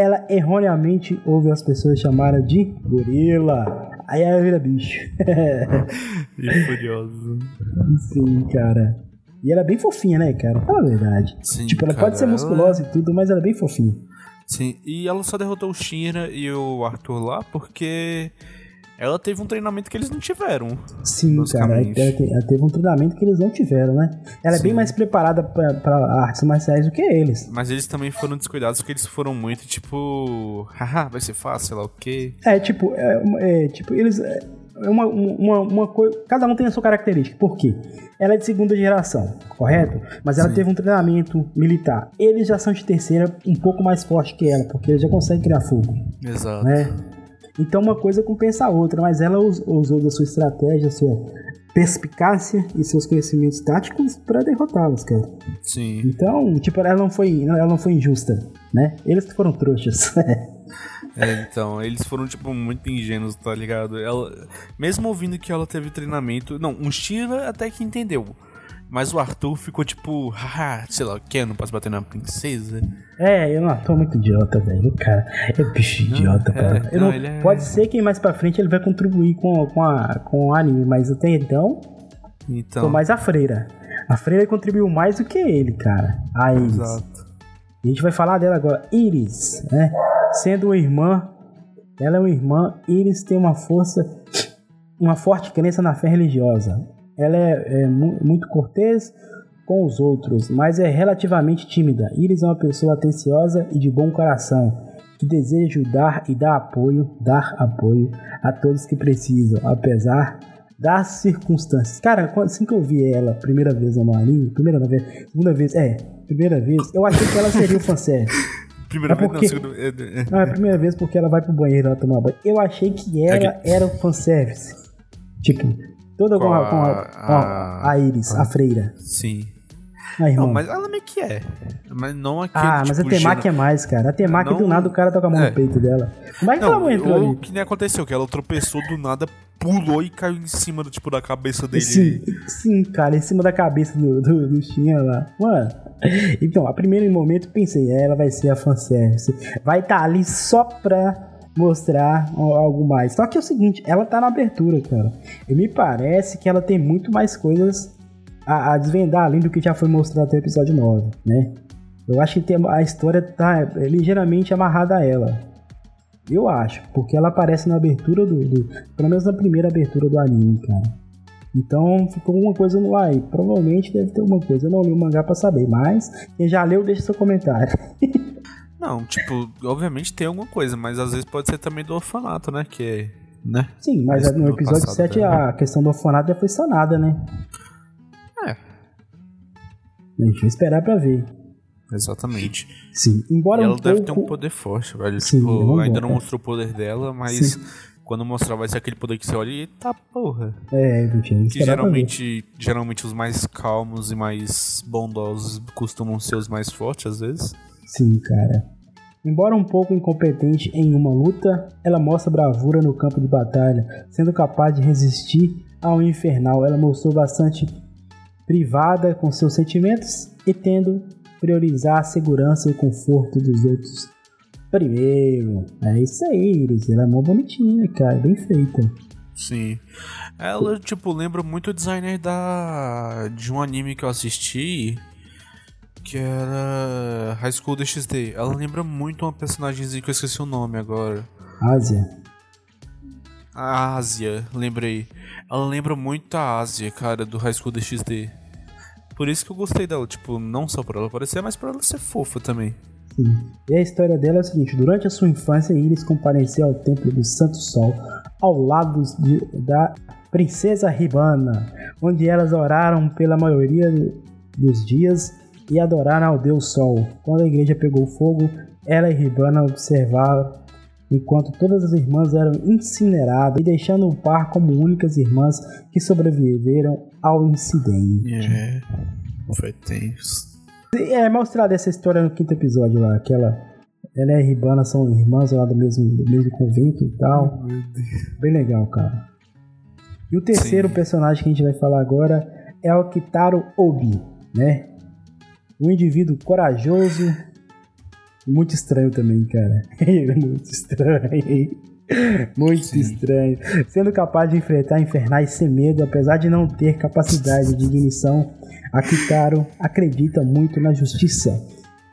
[SPEAKER 1] ela erroneamente ouve as pessoas chamarem de gorila. Aí ela vira bicho.
[SPEAKER 2] e furioso.
[SPEAKER 1] Sim, cara. E ela é bem fofinha, né, cara? Fala a verdade. Sim, tipo, ela cara, pode ser musculosa ela... e tudo, mas ela é bem fofinha.
[SPEAKER 2] Sim, e ela só derrotou o Shira e o Arthur lá porque ela teve um treinamento que eles não tiveram.
[SPEAKER 1] Sim, cara, ela, ela, teve um treinamento que eles não tiveram, né? Ela Sim. é bem mais preparada para artes marciais do que eles.
[SPEAKER 2] Mas eles também foram descuidados porque eles foram muito tipo, haha, vai ser fácil, sei lá o quê.
[SPEAKER 1] É, tipo, é, é tipo, eles é uma, uma, uma coisa. Cada um tem a sua característica. Por quê? Ela é de segunda geração, correto? Mas ela Sim. teve um treinamento militar. Eles já são de terceira, um pouco mais forte que ela, porque eles já conseguem criar fogo.
[SPEAKER 2] Exato.
[SPEAKER 1] Né? Então uma coisa compensa a outra, mas ela usou da sua estratégia, sua perspicácia e seus conhecimentos táticos para derrotá-los, cara.
[SPEAKER 2] Sim.
[SPEAKER 1] Então, tipo, ela não foi, ela não foi injusta, né? Eles que foram trouxas.
[SPEAKER 2] é, então, eles foram, tipo, muito ingênuos, tá ligado? Ela, mesmo ouvindo que ela teve treinamento. Não, um Shira até que entendeu. Mas o Arthur ficou tipo, haha, sei lá o que, não posso bater na princesa.
[SPEAKER 1] É, eu não tô muito idiota, velho. Cara, é bicho idiota, não, cara. É, não, não, é... Pode ser que mais pra frente ele vai contribuir com, com, a, com o anime, mas até então. Então. Tô mais a freira. A freira contribuiu mais do que ele, cara. A Iris. Exato. A gente vai falar dela agora. Iris, né? Sendo uma irmã, ela é uma irmã. Iris tem uma força, uma forte crença na fé religiosa. Ela é, é muito cortês com os outros, mas é relativamente tímida. Iris é uma pessoa atenciosa e de bom coração, que deseja ajudar e dar apoio, dar apoio a todos que precisam, apesar das circunstâncias. Cara, assim que eu vi ela primeira vez no anime, primeira vez, segunda vez, é, primeira vez, eu achei que ela seria o fanservice.
[SPEAKER 2] Primeira é porque... vez, não, segunda...
[SPEAKER 1] É, é. Não, é a primeira vez porque ela vai pro banheiro ela tomar banho. Eu achei que ela era o fanservice. Tipo, Toda com, a, com, a, com a, a, Iris, a freira.
[SPEAKER 2] Sim.
[SPEAKER 1] Aí,
[SPEAKER 2] não, mas ela meio que é. Mas não aquele.
[SPEAKER 1] Ah, mas tipo, a Temaki é mais, cara. A Temaki não... do nada o cara toca a mão é. no peito dela. É que
[SPEAKER 2] não,
[SPEAKER 1] ela entrou ali? O
[SPEAKER 2] que nem aconteceu, que ela tropeçou do nada, pulou e caiu em cima do, tipo, da cabeça dele.
[SPEAKER 1] Sim, sim cara, em cima da cabeça do, do, do Shinha lá. Mano. Então, a primeiro momento pensei, ela vai ser a fanservice. Vai estar tá ali só pra mostrar algo mais. Só que é o seguinte, ela tá na abertura, cara. E me parece que ela tem muito mais coisas a, a desvendar além do que já foi mostrado até o episódio 9, né? Eu acho que tem, a história tá ligeiramente amarrada a ela. Eu acho, porque ela aparece na abertura do, do, Pelo menos na primeira abertura do anime, cara. Então ficou alguma coisa no ar aí. Provavelmente deve ter alguma coisa. Eu não li o mangá pra saber, mas quem já leu, deixa seu comentário.
[SPEAKER 2] não, tipo, obviamente tem alguma coisa, mas às vezes pode ser também do orfanato, né? Que é. Né?
[SPEAKER 1] Sim, mas no episódio 7 a questão do orfanato já foi sanada, né?
[SPEAKER 2] É.
[SPEAKER 1] Deixa eu esperar pra ver.
[SPEAKER 2] Exatamente.
[SPEAKER 1] Sim, embora
[SPEAKER 2] e ela
[SPEAKER 1] um
[SPEAKER 2] deve
[SPEAKER 1] pouco...
[SPEAKER 2] ter um poder forte, velho. Sim, tipo, ainda não mostrou o poder dela, mas Sim. quando mostrar vai ser aquele poder que você olha e tá porra.
[SPEAKER 1] É, Vitinho,
[SPEAKER 2] Que geralmente, geralmente os mais calmos e mais bondosos costumam ser os mais fortes, às vezes.
[SPEAKER 1] Sim, cara. Embora um pouco incompetente em uma luta, ela mostra bravura no campo de batalha, sendo capaz de resistir ao infernal. Ela mostrou bastante privada com seus sentimentos e tendo priorizar a segurança e o conforto dos outros primeiro. É isso aí, Iris. Ela é mó bonitinha, cara. Bem feita.
[SPEAKER 2] Sim. Ela, tipo, lembra muito o designer da... de um anime que eu assisti. Que era High School DxD. Ela lembra muito uma personagemzinha que eu esqueci o nome agora.
[SPEAKER 1] Ásia.
[SPEAKER 2] A Ásia, lembrei. Ela lembra muito a Ásia, cara, do High School DxD. Por isso que eu gostei dela, tipo, não só por ela aparecer, mas por ela ser fofa também.
[SPEAKER 1] Sim. E a história dela é a seguinte: durante a sua infância, Iris compareceu ao Templo do Santo Sol, ao lado de, da Princesa Ribana, onde elas oraram pela maioria dos dias e adoraram ao Deus Sol. Quando a igreja pegou fogo, ela e Ribana observaram enquanto todas as irmãs eram incineradas e deixando o par como únicas irmãs que sobreviveram ao incidente.
[SPEAKER 2] É, foi tenso.
[SPEAKER 1] É mostrada essa história no quinto episódio lá, aquela ela e a Ribana são irmãs lá do mesmo, do mesmo convento e tal. Bem legal, cara. E o terceiro Sim. personagem que a gente vai falar agora é o Kitaro Obi, né? Um indivíduo corajoso, muito estranho também, cara. muito estranho. Muito Sim. estranho. Sendo capaz de enfrentar infernais sem medo, apesar de não ter capacidade de ignição, Akitaro acredita muito na justiça.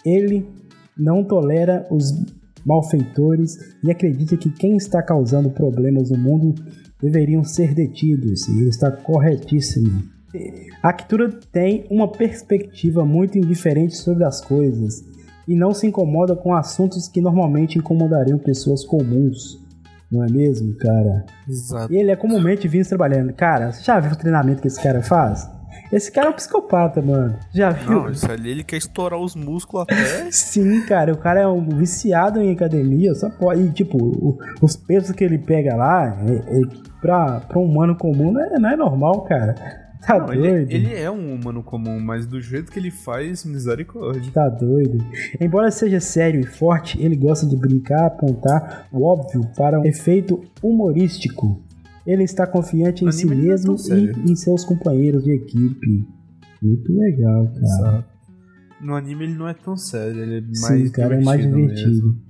[SPEAKER 1] Ele não tolera os malfeitores e acredita que quem está causando problemas no mundo deveriam ser detidos. E ele está corretíssimo. Akitura tem uma perspectiva muito indiferente sobre as coisas e não se incomoda com assuntos que normalmente incomodariam pessoas comuns. Não é mesmo, cara?
[SPEAKER 2] Exato.
[SPEAKER 1] E ele é comumente visto trabalhando. Cara, você já viu o treinamento que esse cara faz? Esse cara é um psicopata, mano. Já viu?
[SPEAKER 2] Não, isso ali ele quer estourar os músculos até.
[SPEAKER 1] Sim, cara, o cara é um viciado em academia, só pode. E, tipo, o, os pesos que ele pega lá, é, é, pra, pra um humano comum, não é, não é normal, cara. Tá não, doido?
[SPEAKER 2] Ele, ele, é um humano comum, mas do jeito que ele faz, misericórdia.
[SPEAKER 1] Tá doido. Embora seja sério e forte, ele gosta de brincar, apontar o óbvio para um efeito humorístico. Ele está confiante em si é mesmo e em seus companheiros de equipe. Muito legal, cara. Exato.
[SPEAKER 2] No anime ele não é tão sério, ele é mais
[SPEAKER 1] Sim, cara, é mais divertido. Mesmo.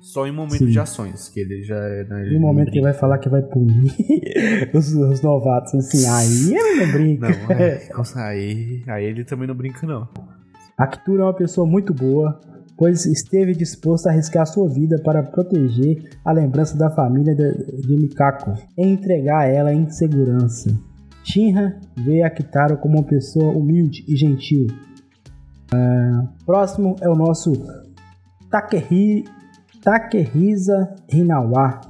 [SPEAKER 2] Só em momento Sim. de ações, que ele já é. Né,
[SPEAKER 1] no momento que ele vai falar que vai punir os, os, novatos, assim, aí ele não brinca. Não,
[SPEAKER 2] é, aí, aí ele também não brinca, não.
[SPEAKER 1] A Kitura é uma pessoa muito boa, pois esteve disposto a arriscar sua vida para proteger a lembrança da família de, de Mikako e entregar ela em segurança. Shinra vê a Kitaro como uma pessoa humilde e gentil. Uh, próximo é o nosso Takehiri Takehisa Hinawa,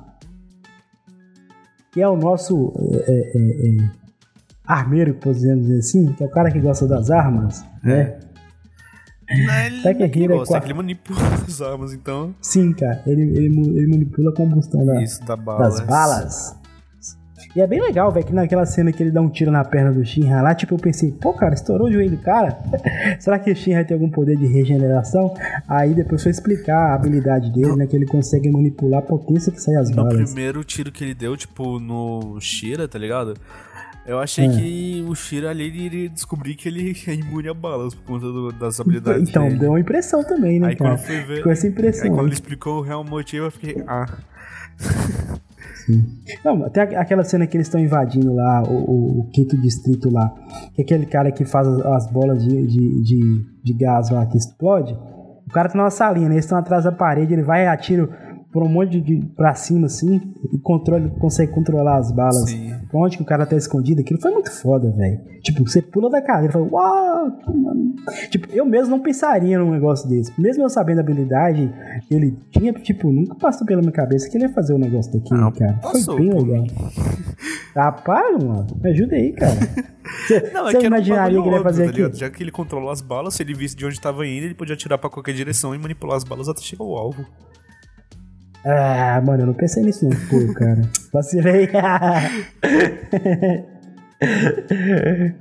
[SPEAKER 1] que é o nosso é, é, é, é armeiro, podemos dizer assim, que é o cara que gosta das armas, é. né?
[SPEAKER 2] Não, Takehira gosta, é que ele manipula as armas, então.
[SPEAKER 1] Sim, cara, ele, ele, ele manipula a combustão da,
[SPEAKER 2] Isso, da bala,
[SPEAKER 1] das balas. E é bem legal, velho, que naquela cena que ele dá um tiro na perna do Shinra lá, tipo, eu pensei, pô, cara, estourou o joelho do cara. Será que o Shinra tem algum poder de regeneração? Aí depois foi explicar a habilidade dele, né, que ele consegue manipular a potência que sai as balas.
[SPEAKER 2] No primeiro tiro que ele deu, tipo, no Shira, tá ligado? Eu achei é. que o Shira ali iria descobrir que ele é imune a balas por conta do, das habilidades
[SPEAKER 1] Então,
[SPEAKER 2] dele.
[SPEAKER 1] deu uma impressão também, né,
[SPEAKER 2] aí,
[SPEAKER 1] cara?
[SPEAKER 2] Quando fui ver,
[SPEAKER 1] Com essa impressão.
[SPEAKER 2] Aí quando ele explicou o real motivo, eu fiquei, ah...
[SPEAKER 1] Não, até aquela cena que eles estão invadindo lá, o, o, o, quinto distrito lá, que é aquele cara que faz as bolas de, de, de, de gás lá que explode, o cara tá numa salinha, né? Eles estão atrás da parede, ele vai e atira por um monte de pra cima assim e controle, consegue controlar as balas. Sim. Pra onde que o cara tá escondido, aquilo foi muito foda, velho. Tipo, você pula da cadeira e fala, uau! Tipo, eu mesmo não pensaria num negócio desse. Mesmo eu sabendo a habilidade que ele tinha, tipo, nunca passou pela minha cabeça que ele ia fazer um negócio daquilo, não, cara. Foi bem legal. Rapaz, mano, me ajuda aí, cara. Você, não, é você imaginaria que ele ia fazer tá aquilo?
[SPEAKER 2] Já que ele controlou as balas, se ele visse de onde estava indo, ele podia atirar pra qualquer direção e manipular as balas até chegar ao alvo.
[SPEAKER 1] Ah, mano, eu não pensei nisso não, pô, cara. Vacilei.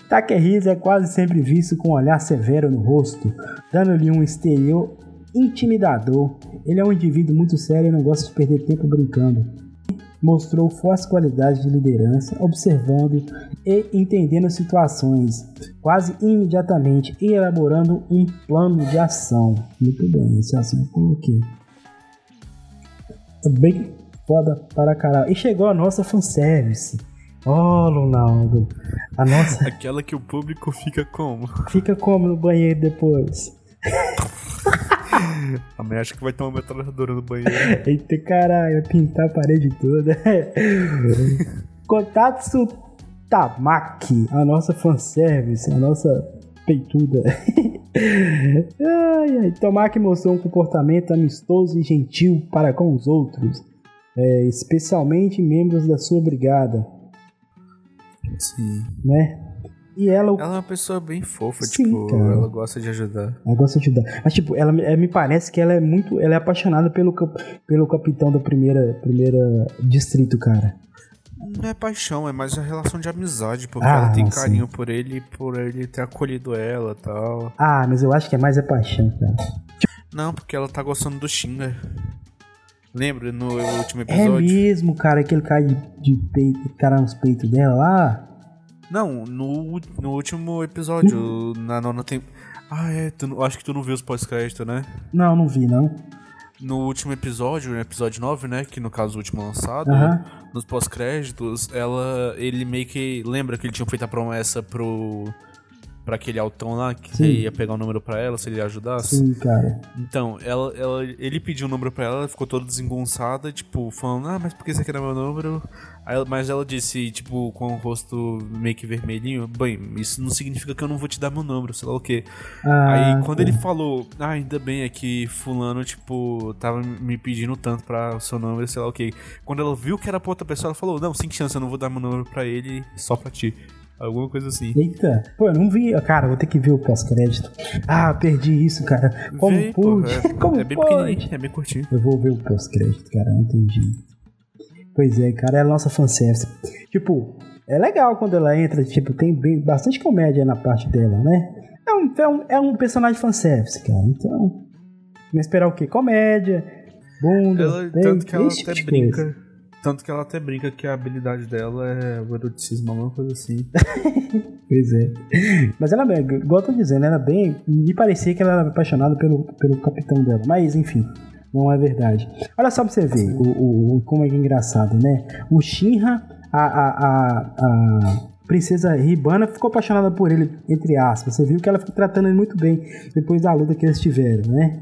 [SPEAKER 1] Takehisa é quase sempre visto com um olhar severo no rosto, dando-lhe um exterior intimidador. Ele é um indivíduo muito sério e não gosta de perder tempo brincando. Mostrou fortes qualidades de liderança, observando e entendendo situações quase imediatamente e elaborando um plano de ação. Muito bem, esse assunto eu coloquei. Bem foda para caralho. E chegou a nossa fanservice. Ó, oh, Ronaldo. A nossa.
[SPEAKER 2] Aquela que o público fica como?
[SPEAKER 1] Fica como no banheiro depois?
[SPEAKER 2] A mãe acha que vai ter uma metralhadora no banheiro.
[SPEAKER 1] Eita caralho, pintar a parede toda. Kontatsu Tamaki, a nossa fanservice, a nossa peituda. ai, ai. Tamaki mostrou um comportamento amistoso e gentil para com os outros, é, especialmente membros da sua brigada.
[SPEAKER 2] Sim.
[SPEAKER 1] Né? E ela...
[SPEAKER 2] ela é uma pessoa bem fofa, Sim, tipo, cara. ela gosta de ajudar.
[SPEAKER 1] Ela gosta de ajudar. Mas, tipo, ela, ela, me parece que ela é muito. Ela é apaixonada pelo, pelo capitão do primeira, primeira distrito, cara.
[SPEAKER 2] Não é paixão, é mais a relação de amizade, porque ah, ela tem carinho sim. por ele por ele ter acolhido ela e tal.
[SPEAKER 1] Ah, mas eu acho que é mais a paixão, cara.
[SPEAKER 2] Não, porque ela tá gostando do Shinga. Lembra no último é episódio?
[SPEAKER 1] É mesmo, cara, que ele cai de, de peito, cara nos peitos dela lá?
[SPEAKER 2] Não, no, no último episódio, na nona tem. Ah, é, tu, acho que tu não viu os pós-crédito, né?
[SPEAKER 1] Não, não vi, não
[SPEAKER 2] no último episódio, no episódio 9, né? Que no caso o último lançado,
[SPEAKER 1] uhum.
[SPEAKER 2] nos pós-créditos, ela. ele meio que lembra que ele tinha feito a promessa pro. Pra aquele altão lá, que Sim. ia pegar o um número pra ela, se ele ajudasse.
[SPEAKER 1] Sim, cara.
[SPEAKER 2] Então, ela, ela, ele pediu o um número pra ela, ela ficou toda desengonçada, tipo, falando, ah, mas por que você quer meu número? Aí, mas ela disse, tipo, com o rosto meio que vermelhinho, bem, isso não significa que eu não vou te dar meu número, sei lá o quê. Ah, Aí quando ele falou, ah, ainda bem é que fulano, tipo, tava me pedindo tanto pra o seu número, sei lá o quê. Quando ela viu que era pra outra pessoa, ela falou, não, sem chance, eu não vou dar meu número pra ele, só pra ti. Alguma coisa assim.
[SPEAKER 1] Eita, pô, eu não vi. Cara, vou ter que ver o pós-crédito. Ah, perdi isso, cara. Como Vê, pude?
[SPEAKER 2] é,
[SPEAKER 1] Como
[SPEAKER 2] é bem pequenininho, é bem curtinho.
[SPEAKER 1] Eu vou ver o pós-crédito, cara, não entendi. Pois é, cara, é a nossa fanservice. Tipo, é legal quando ela entra, tipo, tem bem, bastante comédia na parte dela, né? É um, é um, é um personagem fanservice, cara. Então, vai esperar o quê? Comédia, bunda,
[SPEAKER 2] ela, tem, tanto que ela até tipo brinca. Coisa. Tanto que ela até brinca que a habilidade dela é o eroticismo, alguma coisa assim.
[SPEAKER 1] pois é. Mas ela, igual eu tô dizendo, ela é bem. Me parecia que ela era apaixonada pelo, pelo capitão dela. Mas, enfim não é verdade. Olha só pra você ver o, o, como é, é engraçado, né? O Shinra, a, a, a, a princesa Ribana ficou apaixonada por ele, entre aspas. Você viu que ela ficou tratando ele muito bem depois da luta que eles tiveram, né?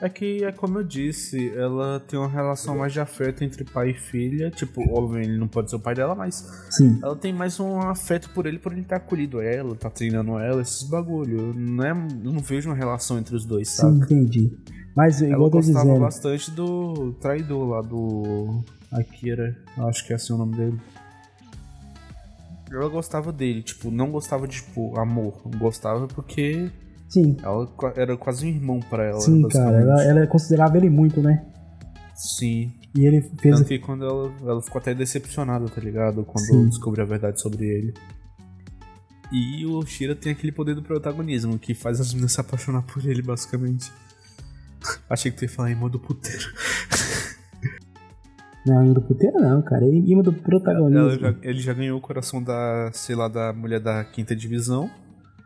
[SPEAKER 2] É que, é como eu disse, ela tem uma relação mais de afeto entre pai e filha. Tipo, óbvio, ele não pode ser o pai dela, mas
[SPEAKER 1] Sim.
[SPEAKER 2] ela tem mais um afeto por ele, por ele ter acolhido ela, tá treinando ela, esses bagulho. Não é, não vejo uma relação entre os dois, sabe?
[SPEAKER 1] Sim, entendi. Mas igual
[SPEAKER 2] Ela gostava
[SPEAKER 1] dizendo.
[SPEAKER 2] bastante do traidor lá do Akira, acho que é assim o nome dele. Ela gostava dele, tipo, não gostava de tipo amor, gostava porque
[SPEAKER 1] Sim.
[SPEAKER 2] Ela era quase um irmão para ela.
[SPEAKER 1] Sim, cara, ela, ela considerava ele muito, né?
[SPEAKER 2] Sim.
[SPEAKER 1] E ele fez.
[SPEAKER 2] Tanto que quando ela, ela ficou até decepcionada, tá ligado? Quando Sim. descobriu a verdade sobre ele. E o Shira tem aquele poder do protagonismo, que faz as meninas se apaixonar por ele, basicamente. Achei que tu ia falar em modo puteiro.
[SPEAKER 1] Não, imã do puteiro não, cara. Imã do protagonista.
[SPEAKER 2] Já, ele já ganhou o coração da, sei lá, da mulher da quinta divisão.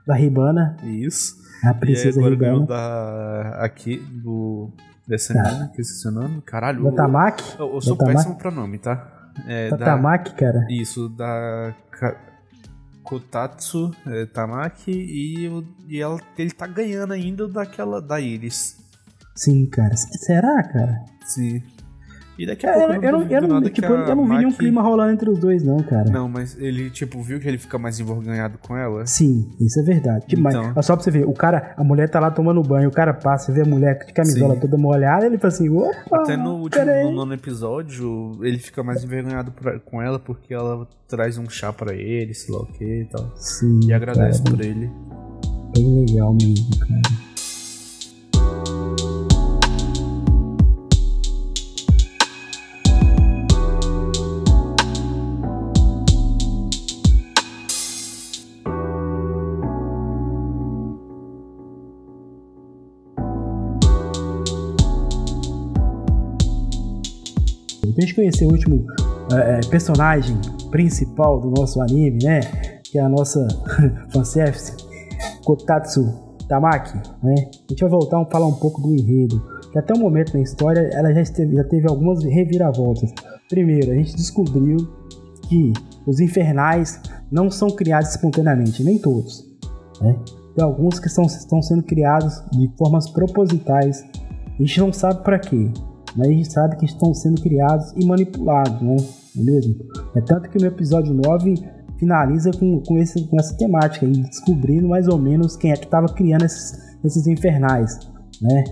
[SPEAKER 1] Da Ribana.
[SPEAKER 2] Isso.
[SPEAKER 1] A princesa
[SPEAKER 2] e agora ganhou da. aqui, do. Desse tá. que esse seu nome? Caralho.
[SPEAKER 1] Da Tamaki?
[SPEAKER 2] Eu, eu sou
[SPEAKER 1] da
[SPEAKER 2] péssimo pra nome, tá?
[SPEAKER 1] É, da, cara?
[SPEAKER 2] Isso, da. Kotatsu é, Tamaki e, e ela, ele tá ganhando ainda daquela da Iris.
[SPEAKER 1] Sim, cara. Será, cara?
[SPEAKER 2] Sim. E daqui a pouco
[SPEAKER 1] eu, eu, não, eu, não, tipo, eu não vi Maki... nenhum clima rolando entre os dois, não, cara.
[SPEAKER 2] Não, mas ele, tipo, viu que ele fica mais envergonhado com ela?
[SPEAKER 1] Sim, isso é verdade. Tipo, então... mas, só pra você ver, o cara, a mulher tá lá tomando banho, o cara passa, vê a mulher de camisola Sim. toda molhada, ele fala assim, opa,
[SPEAKER 2] Até no último, no nono episódio, ele fica mais envergonhado pra, com ela porque ela traz um chá pra ele, sei lá o que e tal.
[SPEAKER 1] Sim.
[SPEAKER 2] E agradece cara, por ele.
[SPEAKER 1] Bem legal mesmo, cara. Pra gente conhecer o último é, personagem principal do nosso anime, né? Que é a nossa fanservice, Kotatsu Tamaki, né? A gente vai voltar a falar um pouco do enredo, que até o momento na história ela já, esteve, já teve algumas reviravoltas. Primeiro, a gente descobriu que os infernais não são criados espontaneamente, nem todos. Né? Tem alguns que são, estão sendo criados de formas propositais. A gente não sabe para quê mas a gente sabe que estão sendo criados e manipulados, né? Não é mesmo? É tanto que no episódio 9 finaliza com, com, esse, com essa temática, descobrindo mais ou menos quem é que estava criando esses, esses infernais, né?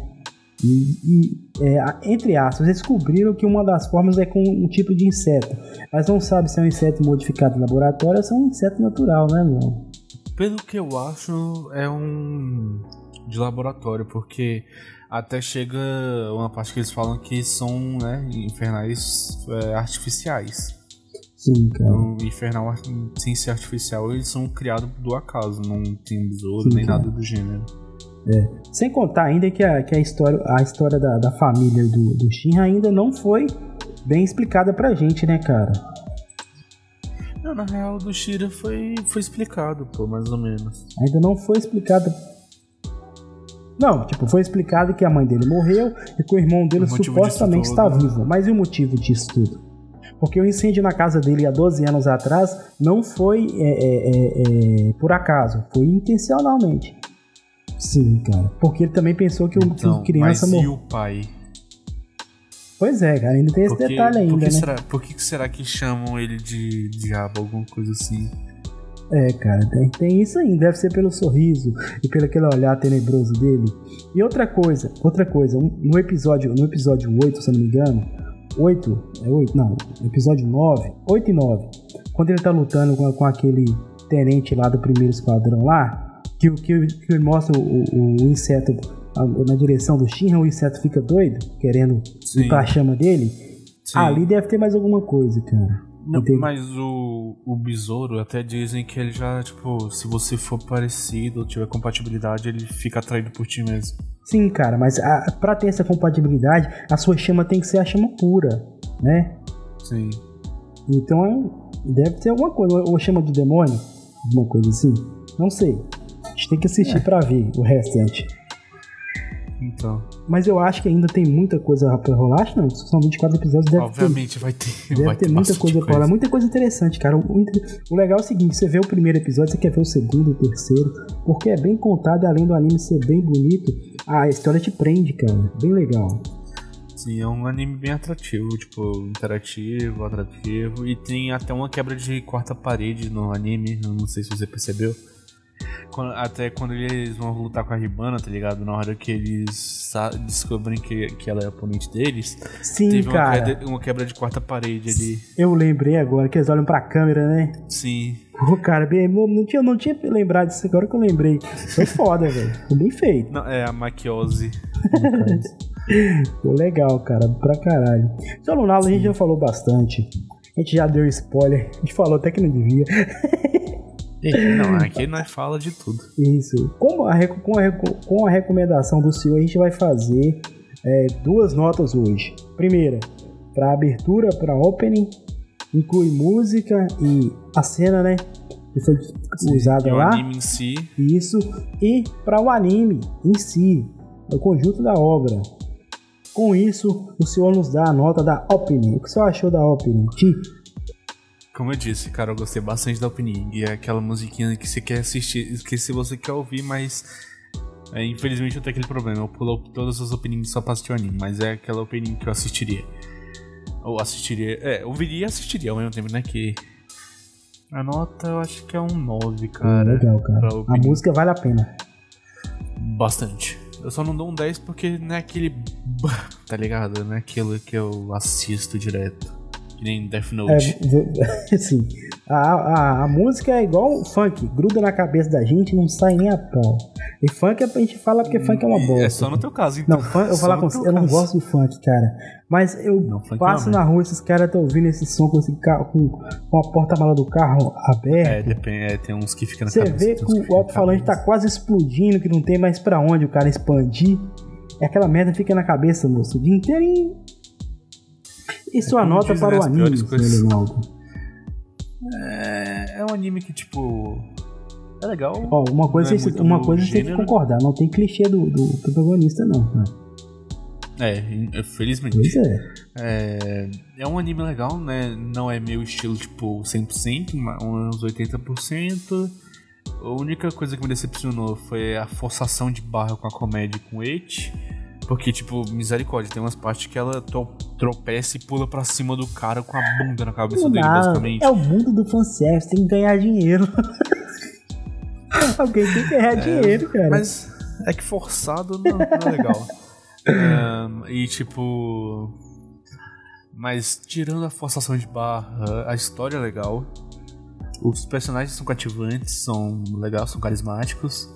[SPEAKER 1] E, e é, entre aspas, descobriram que uma das formas é com um tipo de inseto, mas não sabe se é um inseto modificado em laboratório ou se é um inseto natural, né, irmão?
[SPEAKER 2] Pelo que eu acho, é um de laboratório, porque até chega uma parte que eles falam que são né, infernais é, artificiais.
[SPEAKER 1] Sim, cara.
[SPEAKER 2] Então, infernal sem ser artificial, eles são criados do acaso, não tem besouro nem cara. nada do gênero.
[SPEAKER 1] É. Sem contar ainda que a, que a história, a história da, da família do, do Shin ainda não foi bem explicada pra gente, né, cara?
[SPEAKER 2] Não, na real, do Shira foi, foi explicado, pô, mais ou menos.
[SPEAKER 1] Ainda não foi explicado não, tipo, foi explicado que a mãe dele morreu e que o irmão dele o supostamente está vivo. Mas e o motivo disso tudo? Porque o incêndio na casa dele há 12 anos atrás não foi é, é, é, é, por acaso, foi intencionalmente. Sim, cara. Porque ele também pensou que, então, o, que criança morreu.
[SPEAKER 2] E o pai?
[SPEAKER 1] Pois é, cara, ainda tem esse porque, detalhe ainda,
[SPEAKER 2] por
[SPEAKER 1] né?
[SPEAKER 2] Será, por que será que chamam ele de diabo, alguma coisa assim?
[SPEAKER 1] É, cara, tem, tem isso aí. Deve ser pelo sorriso e pelo aquele olhar tenebroso dele. E outra coisa, outra coisa, no episódio, no episódio 8, se eu não me engano, 8, é 8, não, episódio 9, 8 e 9, quando ele tá lutando com, com aquele tenente lá do primeiro esquadrão lá, que, que, que mostra o, o, o inseto na direção do Shinra, o inseto fica doido, querendo Sim. ir pra chama dele. Sim. Ali deve ter mais alguma coisa, cara.
[SPEAKER 2] Não, mas o, o besouro até dizem que ele já, tipo, se você for parecido ou tiver compatibilidade, ele fica atraído por ti mesmo.
[SPEAKER 1] Sim, cara, mas a, pra ter essa compatibilidade, a sua chama tem que ser a chama pura, né?
[SPEAKER 2] Sim.
[SPEAKER 1] Então é, deve ter alguma coisa, ou chama de demônio, alguma coisa assim. Não sei. A gente tem que assistir é. pra ver o restante.
[SPEAKER 2] Então.
[SPEAKER 1] Mas eu acho que ainda tem muita coisa pra rolar. Acho não, são 24 episódios. Deve
[SPEAKER 2] Obviamente
[SPEAKER 1] ter,
[SPEAKER 2] vai ter.
[SPEAKER 1] Deve
[SPEAKER 2] vai
[SPEAKER 1] ter, ter muita coisa pra rolar. Muita coisa interessante, cara. O, o, legal é o seguinte: você vê o primeiro episódio, você quer ver o segundo, o terceiro. Porque é bem contado, além do anime ser bem bonito, a história te prende, cara. Bem legal.
[SPEAKER 2] Sim, é um anime bem atrativo, tipo, interativo, atrativo. E tem até uma quebra de quarta parede no anime, não sei se você percebeu. Quando, até quando eles vão lutar com a Ribana, tá ligado? Na hora que eles descobrem que, que ela é oponente deles.
[SPEAKER 1] Sim,
[SPEAKER 2] teve
[SPEAKER 1] cara.
[SPEAKER 2] Uma quebra, uma quebra de quarta parede ali.
[SPEAKER 1] Eu lembrei agora que eles olham pra câmera, né?
[SPEAKER 2] Sim.
[SPEAKER 1] Pô, cara, bem, não, tinha, não tinha lembrado disso agora que eu lembrei. Foi foda, velho. Foi bem feito.
[SPEAKER 2] Não, é a maquiose.
[SPEAKER 1] Legal, cara, pra caralho. Só no Nalo a gente já falou bastante. A gente já deu spoiler. A gente falou até que não devia.
[SPEAKER 2] Não, aqui nós fala de tudo.
[SPEAKER 1] Isso. Com a, com a, com a recomendação do senhor, a gente vai fazer é, duas notas hoje. Primeira, pra abertura, pra opening, inclui música e a cena, né? Que foi usada
[SPEAKER 2] o
[SPEAKER 1] lá.
[SPEAKER 2] anime em si.
[SPEAKER 1] Isso. E para o anime em si, o conjunto da obra. Com isso, o senhor nos dá a nota da opening. O que o senhor achou da opening? Ti?
[SPEAKER 2] Como eu disse, cara, eu gostei bastante da opening. E é aquela musiquinha que você quer assistir, que se você quer ouvir, mas. é, infelizmente eu tenho aquele problema. Eu pulo todas as openings só pra assistir o anime, mas é aquela opening que eu assistiria. Ou assistiria. É, ouviria e assistiria ao mesmo tempo, né? Que. A nota eu acho que é um 9, cara.
[SPEAKER 1] Legal, cara. A música vale a pena.
[SPEAKER 2] Bastante. Eu só não dou um 10 porque não é aquele. Tá ligado? Não é aquilo que eu assisto direto. Que nem Death
[SPEAKER 1] É,
[SPEAKER 2] Note.
[SPEAKER 1] v- assim, a, a, a música é igual o funk, gruda na cabeça da gente e não sai nem a pau. E funk a gente fala porque funk é uma bosta.
[SPEAKER 2] É só no teu caso, então.
[SPEAKER 1] Não, funk, eu falar com você, eu não gosto de funk, cara. Mas eu
[SPEAKER 2] Não,
[SPEAKER 1] passo
[SPEAKER 2] não,
[SPEAKER 1] na rua, esses caras estão ouvindo esse som com, esse carro, com, com a porta-mala do carro
[SPEAKER 2] É,
[SPEAKER 1] aberta.
[SPEAKER 2] depende, é, tem uns que ficam na
[SPEAKER 1] Você
[SPEAKER 2] cabeça.
[SPEAKER 1] vê
[SPEAKER 2] tem
[SPEAKER 1] que
[SPEAKER 2] uns
[SPEAKER 1] o alto-falante tá quase explodindo, que não tem mais pra onde o cara expandir. E aquela merda fica na cabeça, moço, o dia inteirinho. E sua
[SPEAKER 2] como
[SPEAKER 1] nota para
[SPEAKER 2] né,
[SPEAKER 1] o anime. Leonardo?
[SPEAKER 2] É, é um anime que, tipo. É legal.
[SPEAKER 1] Ó, uma coisa,
[SPEAKER 2] é
[SPEAKER 1] uma coisa você tem que
[SPEAKER 2] gênero.
[SPEAKER 1] concordar, não tem clichê do, do protagonista, não. Tá?
[SPEAKER 2] É, felizmente.
[SPEAKER 1] Pois é.
[SPEAKER 2] É, é um anime legal, né? Não é meu estilo, tipo, 100%, mas uns 80%. A única coisa que me decepcionou foi a forçação de barra com a comédia e com o. Porque, tipo, misericórdia, tem umas partes que ela tropeça e pula pra cima do cara com a bunda na cabeça
[SPEAKER 1] Não
[SPEAKER 2] dele, basicamente.
[SPEAKER 1] é o mundo do fanservice, tem que ganhar dinheiro. Alguém tem que ganhar dinheiro, cara.
[SPEAKER 2] Mas é que forçado não, não é legal. Ahn, e tipo. Mas tirando a forçação de barra, a história é legal. Os personagens são cativantes, são legais, são carismáticos.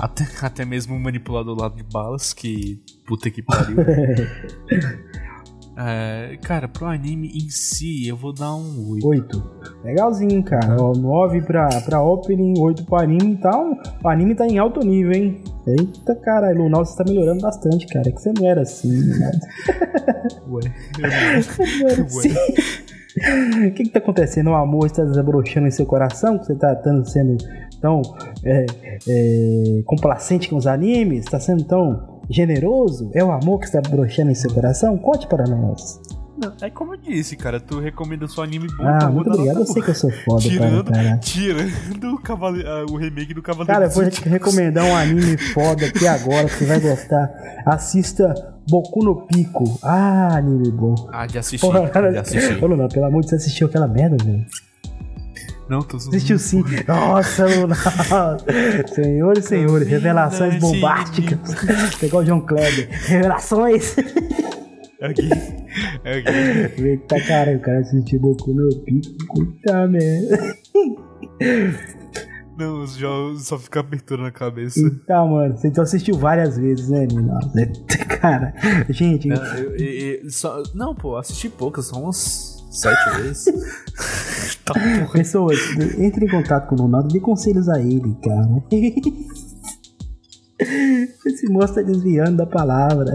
[SPEAKER 2] Até, até mesmo o manipulador lá de balas, que puta que pariu. É, cara, pro anime em si, eu vou dar um 8.
[SPEAKER 1] 8. Legalzinho, cara. Ó, 9 pra, pra opening, 8 pro anime. Então, o anime tá em alto nível, hein? Eita, caralho, o você tá melhorando bastante, cara. Que você não era assim, né?
[SPEAKER 2] Ué,
[SPEAKER 1] Não era assim. O que que tá acontecendo? O amor está desabrochando em seu coração? Que você tá sendo tão é, é, complacente com os animes? Tá sendo tão generoso? É o amor que está broxando em seu coração? Conte para nós.
[SPEAKER 2] É como eu disse, cara, tu recomenda só anime bom.
[SPEAKER 1] Ah,
[SPEAKER 2] então
[SPEAKER 1] muito obrigado. Eu sei que eu sou foda, cara.
[SPEAKER 2] Tirando,
[SPEAKER 1] cara.
[SPEAKER 2] tirando o, cavale... ah, o remake do Cavaleiro
[SPEAKER 1] Cara, eu vou te recomendar um anime foda aqui agora, que você vai gostar. Assista Boku no Pico. Ah, anime bom.
[SPEAKER 2] Ah, de assistir,
[SPEAKER 1] Porra, cara,
[SPEAKER 2] de assistir.
[SPEAKER 1] Ô, Luna, pelo amor de Deus, você assistiu aquela merda, velho?
[SPEAKER 2] Não, tô.
[SPEAKER 1] Assistiu sim. Nossa, Luna. Senhores e senhores, revelações
[SPEAKER 2] Caminhante
[SPEAKER 1] bombásticas. Pegou o João Kleber. Revelações.
[SPEAKER 2] É aqui. É aqui.
[SPEAKER 1] Eita, cara, o cara assistiu Boku no Pico. Puta merda.
[SPEAKER 2] Não, os jogos só fica abertura na cabeça.
[SPEAKER 1] Tá, mano. Você então assistiu várias vezes, né, Luna? Cara, gente,
[SPEAKER 2] Não, eu- eu- eu- só- não, pô, assisti poucas, só umas sete vezes. tá porra.
[SPEAKER 1] Pessoas, entre em contato com o Ronaldo e dê conselhos a ele, cara. Esse moço tá desviando da palavra.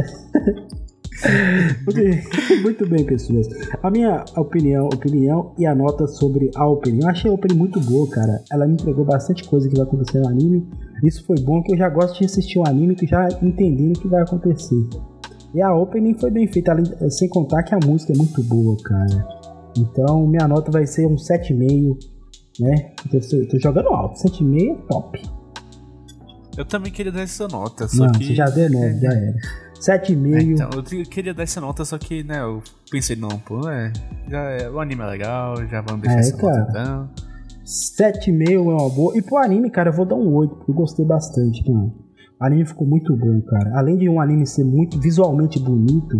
[SPEAKER 1] Muito bem, Muito bem, pessoas. A minha opinião, opinião e a nota sobre a opinião. Eu achei a opening muito boa, cara. Ela me entregou bastante coisa que vai acontecer no anime. Isso foi bom, que eu já gosto de assistir um anime que já entendendo o que vai acontecer. E a opening foi bem feita, além, sem contar que a música é muito boa, cara. Então, minha nota vai ser um 7,5, né? Tô, eu tô jogando alto. 7,5 é top.
[SPEAKER 2] Eu também queria dar essa nota, só
[SPEAKER 1] Não,
[SPEAKER 2] que.
[SPEAKER 1] você já deu 9, já era. 7,5.
[SPEAKER 2] É, então, eu queria dar essa nota, só que, né, eu pensei, não, pô, é. Já é, o anime é legal, já vamos deixar
[SPEAKER 1] É,
[SPEAKER 2] essa
[SPEAKER 1] cara.
[SPEAKER 2] nota então.
[SPEAKER 1] 7,5 é uma boa. E pro anime, cara, eu vou dar um 8, porque eu gostei bastante, mano. O anime ficou muito bom, cara. Além de um anime ser muito visualmente bonito,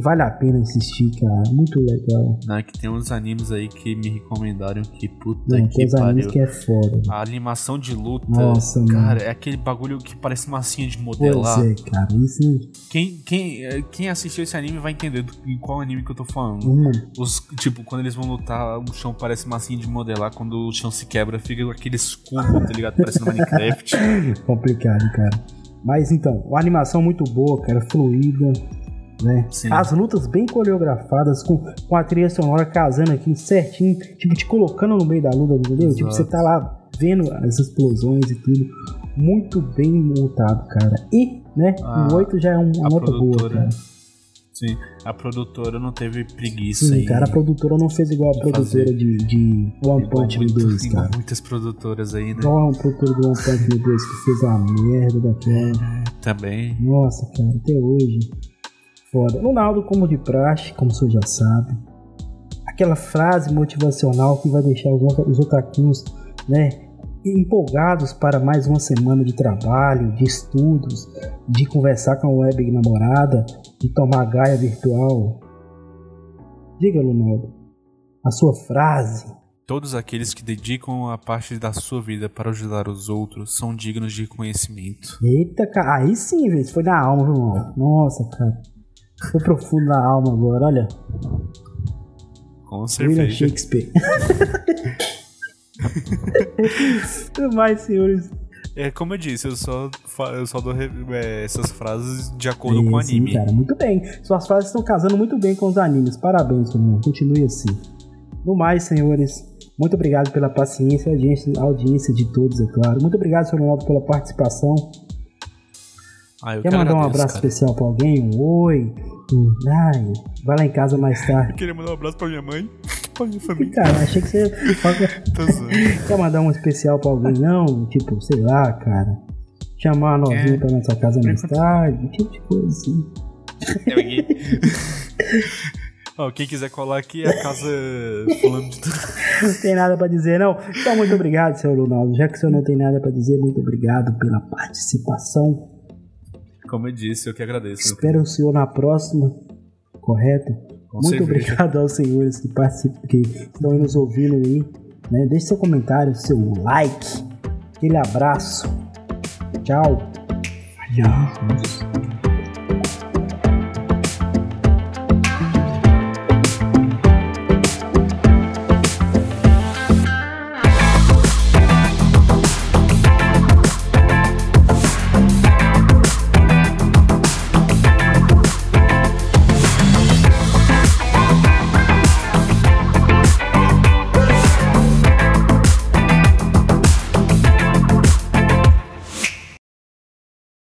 [SPEAKER 1] vale a pena assistir, cara. Muito legal.
[SPEAKER 2] Não, é que tem uns animes aí que me recomendaram que puta
[SPEAKER 1] Não,
[SPEAKER 2] que
[SPEAKER 1] tem os animes
[SPEAKER 2] pariu.
[SPEAKER 1] que é foda.
[SPEAKER 2] A animação de luta,
[SPEAKER 1] Nossa, mano.
[SPEAKER 2] cara, é aquele bagulho que parece massinha de
[SPEAKER 1] Pois
[SPEAKER 2] modelar.
[SPEAKER 1] é, cara. Isso
[SPEAKER 2] Quem, quem, eh, quem assistiu esse anime vai entender do, em qual anime que eu tô falando.
[SPEAKER 1] uma
[SPEAKER 2] Os, tipo, quando eles vão lutar, o chão parece massinha de modelar. Quando o chão se quebra, fica aquele escudo, tá ligado? Parecendo Minecraft.
[SPEAKER 1] complicado, cara. Mas então, uma animação muito boa, cara, fluida. Né? As lutas bem coreografadas, com, com a trilha sonora casando aqui certinho, tipo, te colocando no meio da luta, entendeu? Exato. Tipo, você tá lá vendo as explosões e tudo. Muito bem montado, cara. E, né, o 8 já é uma nota boa, cara.
[SPEAKER 2] Sim, a produtora não teve preguiça.
[SPEAKER 1] Sim, cara, a produtora não fez igual a produtora de, de One Punch Man 2, cara.
[SPEAKER 2] Muitas produtoras aí, né?
[SPEAKER 1] Igual a produtora do One Punch Man 2 que fez a merda daquela. É,
[SPEAKER 2] também.
[SPEAKER 1] Nossa, cara, até hoje. Foda. Ronaldo, como de praxe, como você já sabe. Aquela frase motivacional que vai deixar os, os otaquinhos, né? empolgados para mais uma semana de trabalho, de estudos, de conversar com a web namorada, de tomar gaia virtual. Diga, Lunaldo, a sua frase.
[SPEAKER 2] Todos aqueles que dedicam a parte da sua vida para ajudar os outros são dignos de reconhecimento.
[SPEAKER 1] Eita, cara, aí sim, velho, foi na alma, irmão. Nossa, cara. Foi profundo na alma agora, olha.
[SPEAKER 2] Com certeza. William
[SPEAKER 1] Shakespeare. mais, senhores.
[SPEAKER 2] É, como eu disse, eu só, eu só dou é, essas frases de acordo com o anime.
[SPEAKER 1] Sim, cara, muito bem. Suas frases estão casando muito bem com os animes. Parabéns, irmão. Continue assim. No mais, senhores, muito obrigado pela paciência, audiência, audiência de todos, é claro. Muito obrigado, senhor Ronaldo, pela participação. Ah, Quer mandar um abraço cara. especial pra alguém? Um oi? Um, ai, vai lá em casa mais tarde.
[SPEAKER 2] Queria mandar um abraço pra minha mãe pra minha família.
[SPEAKER 1] Cara, achei que você. Quer mandar um especial pra alguém, não? Tipo, sei lá, cara. Chamar a novinha é. pra nossa casa mais tarde, tipo de coisa assim.
[SPEAKER 2] Oh, quem quiser colar aqui é a casa falando de tudo.
[SPEAKER 1] Não tem nada pra dizer, não. Então, muito obrigado, senhor Ronaldo. Já que o senhor não tem nada pra dizer, muito obrigado pela participação.
[SPEAKER 2] Como eu disse, eu que agradeço.
[SPEAKER 1] Espero o senhor na próxima, correto? Com Muito cerveja. obrigado aos senhores que, participam, que estão nos ouvindo aí. Né? Deixe seu comentário, seu like. Aquele abraço. Tchau.
[SPEAKER 2] Adiós.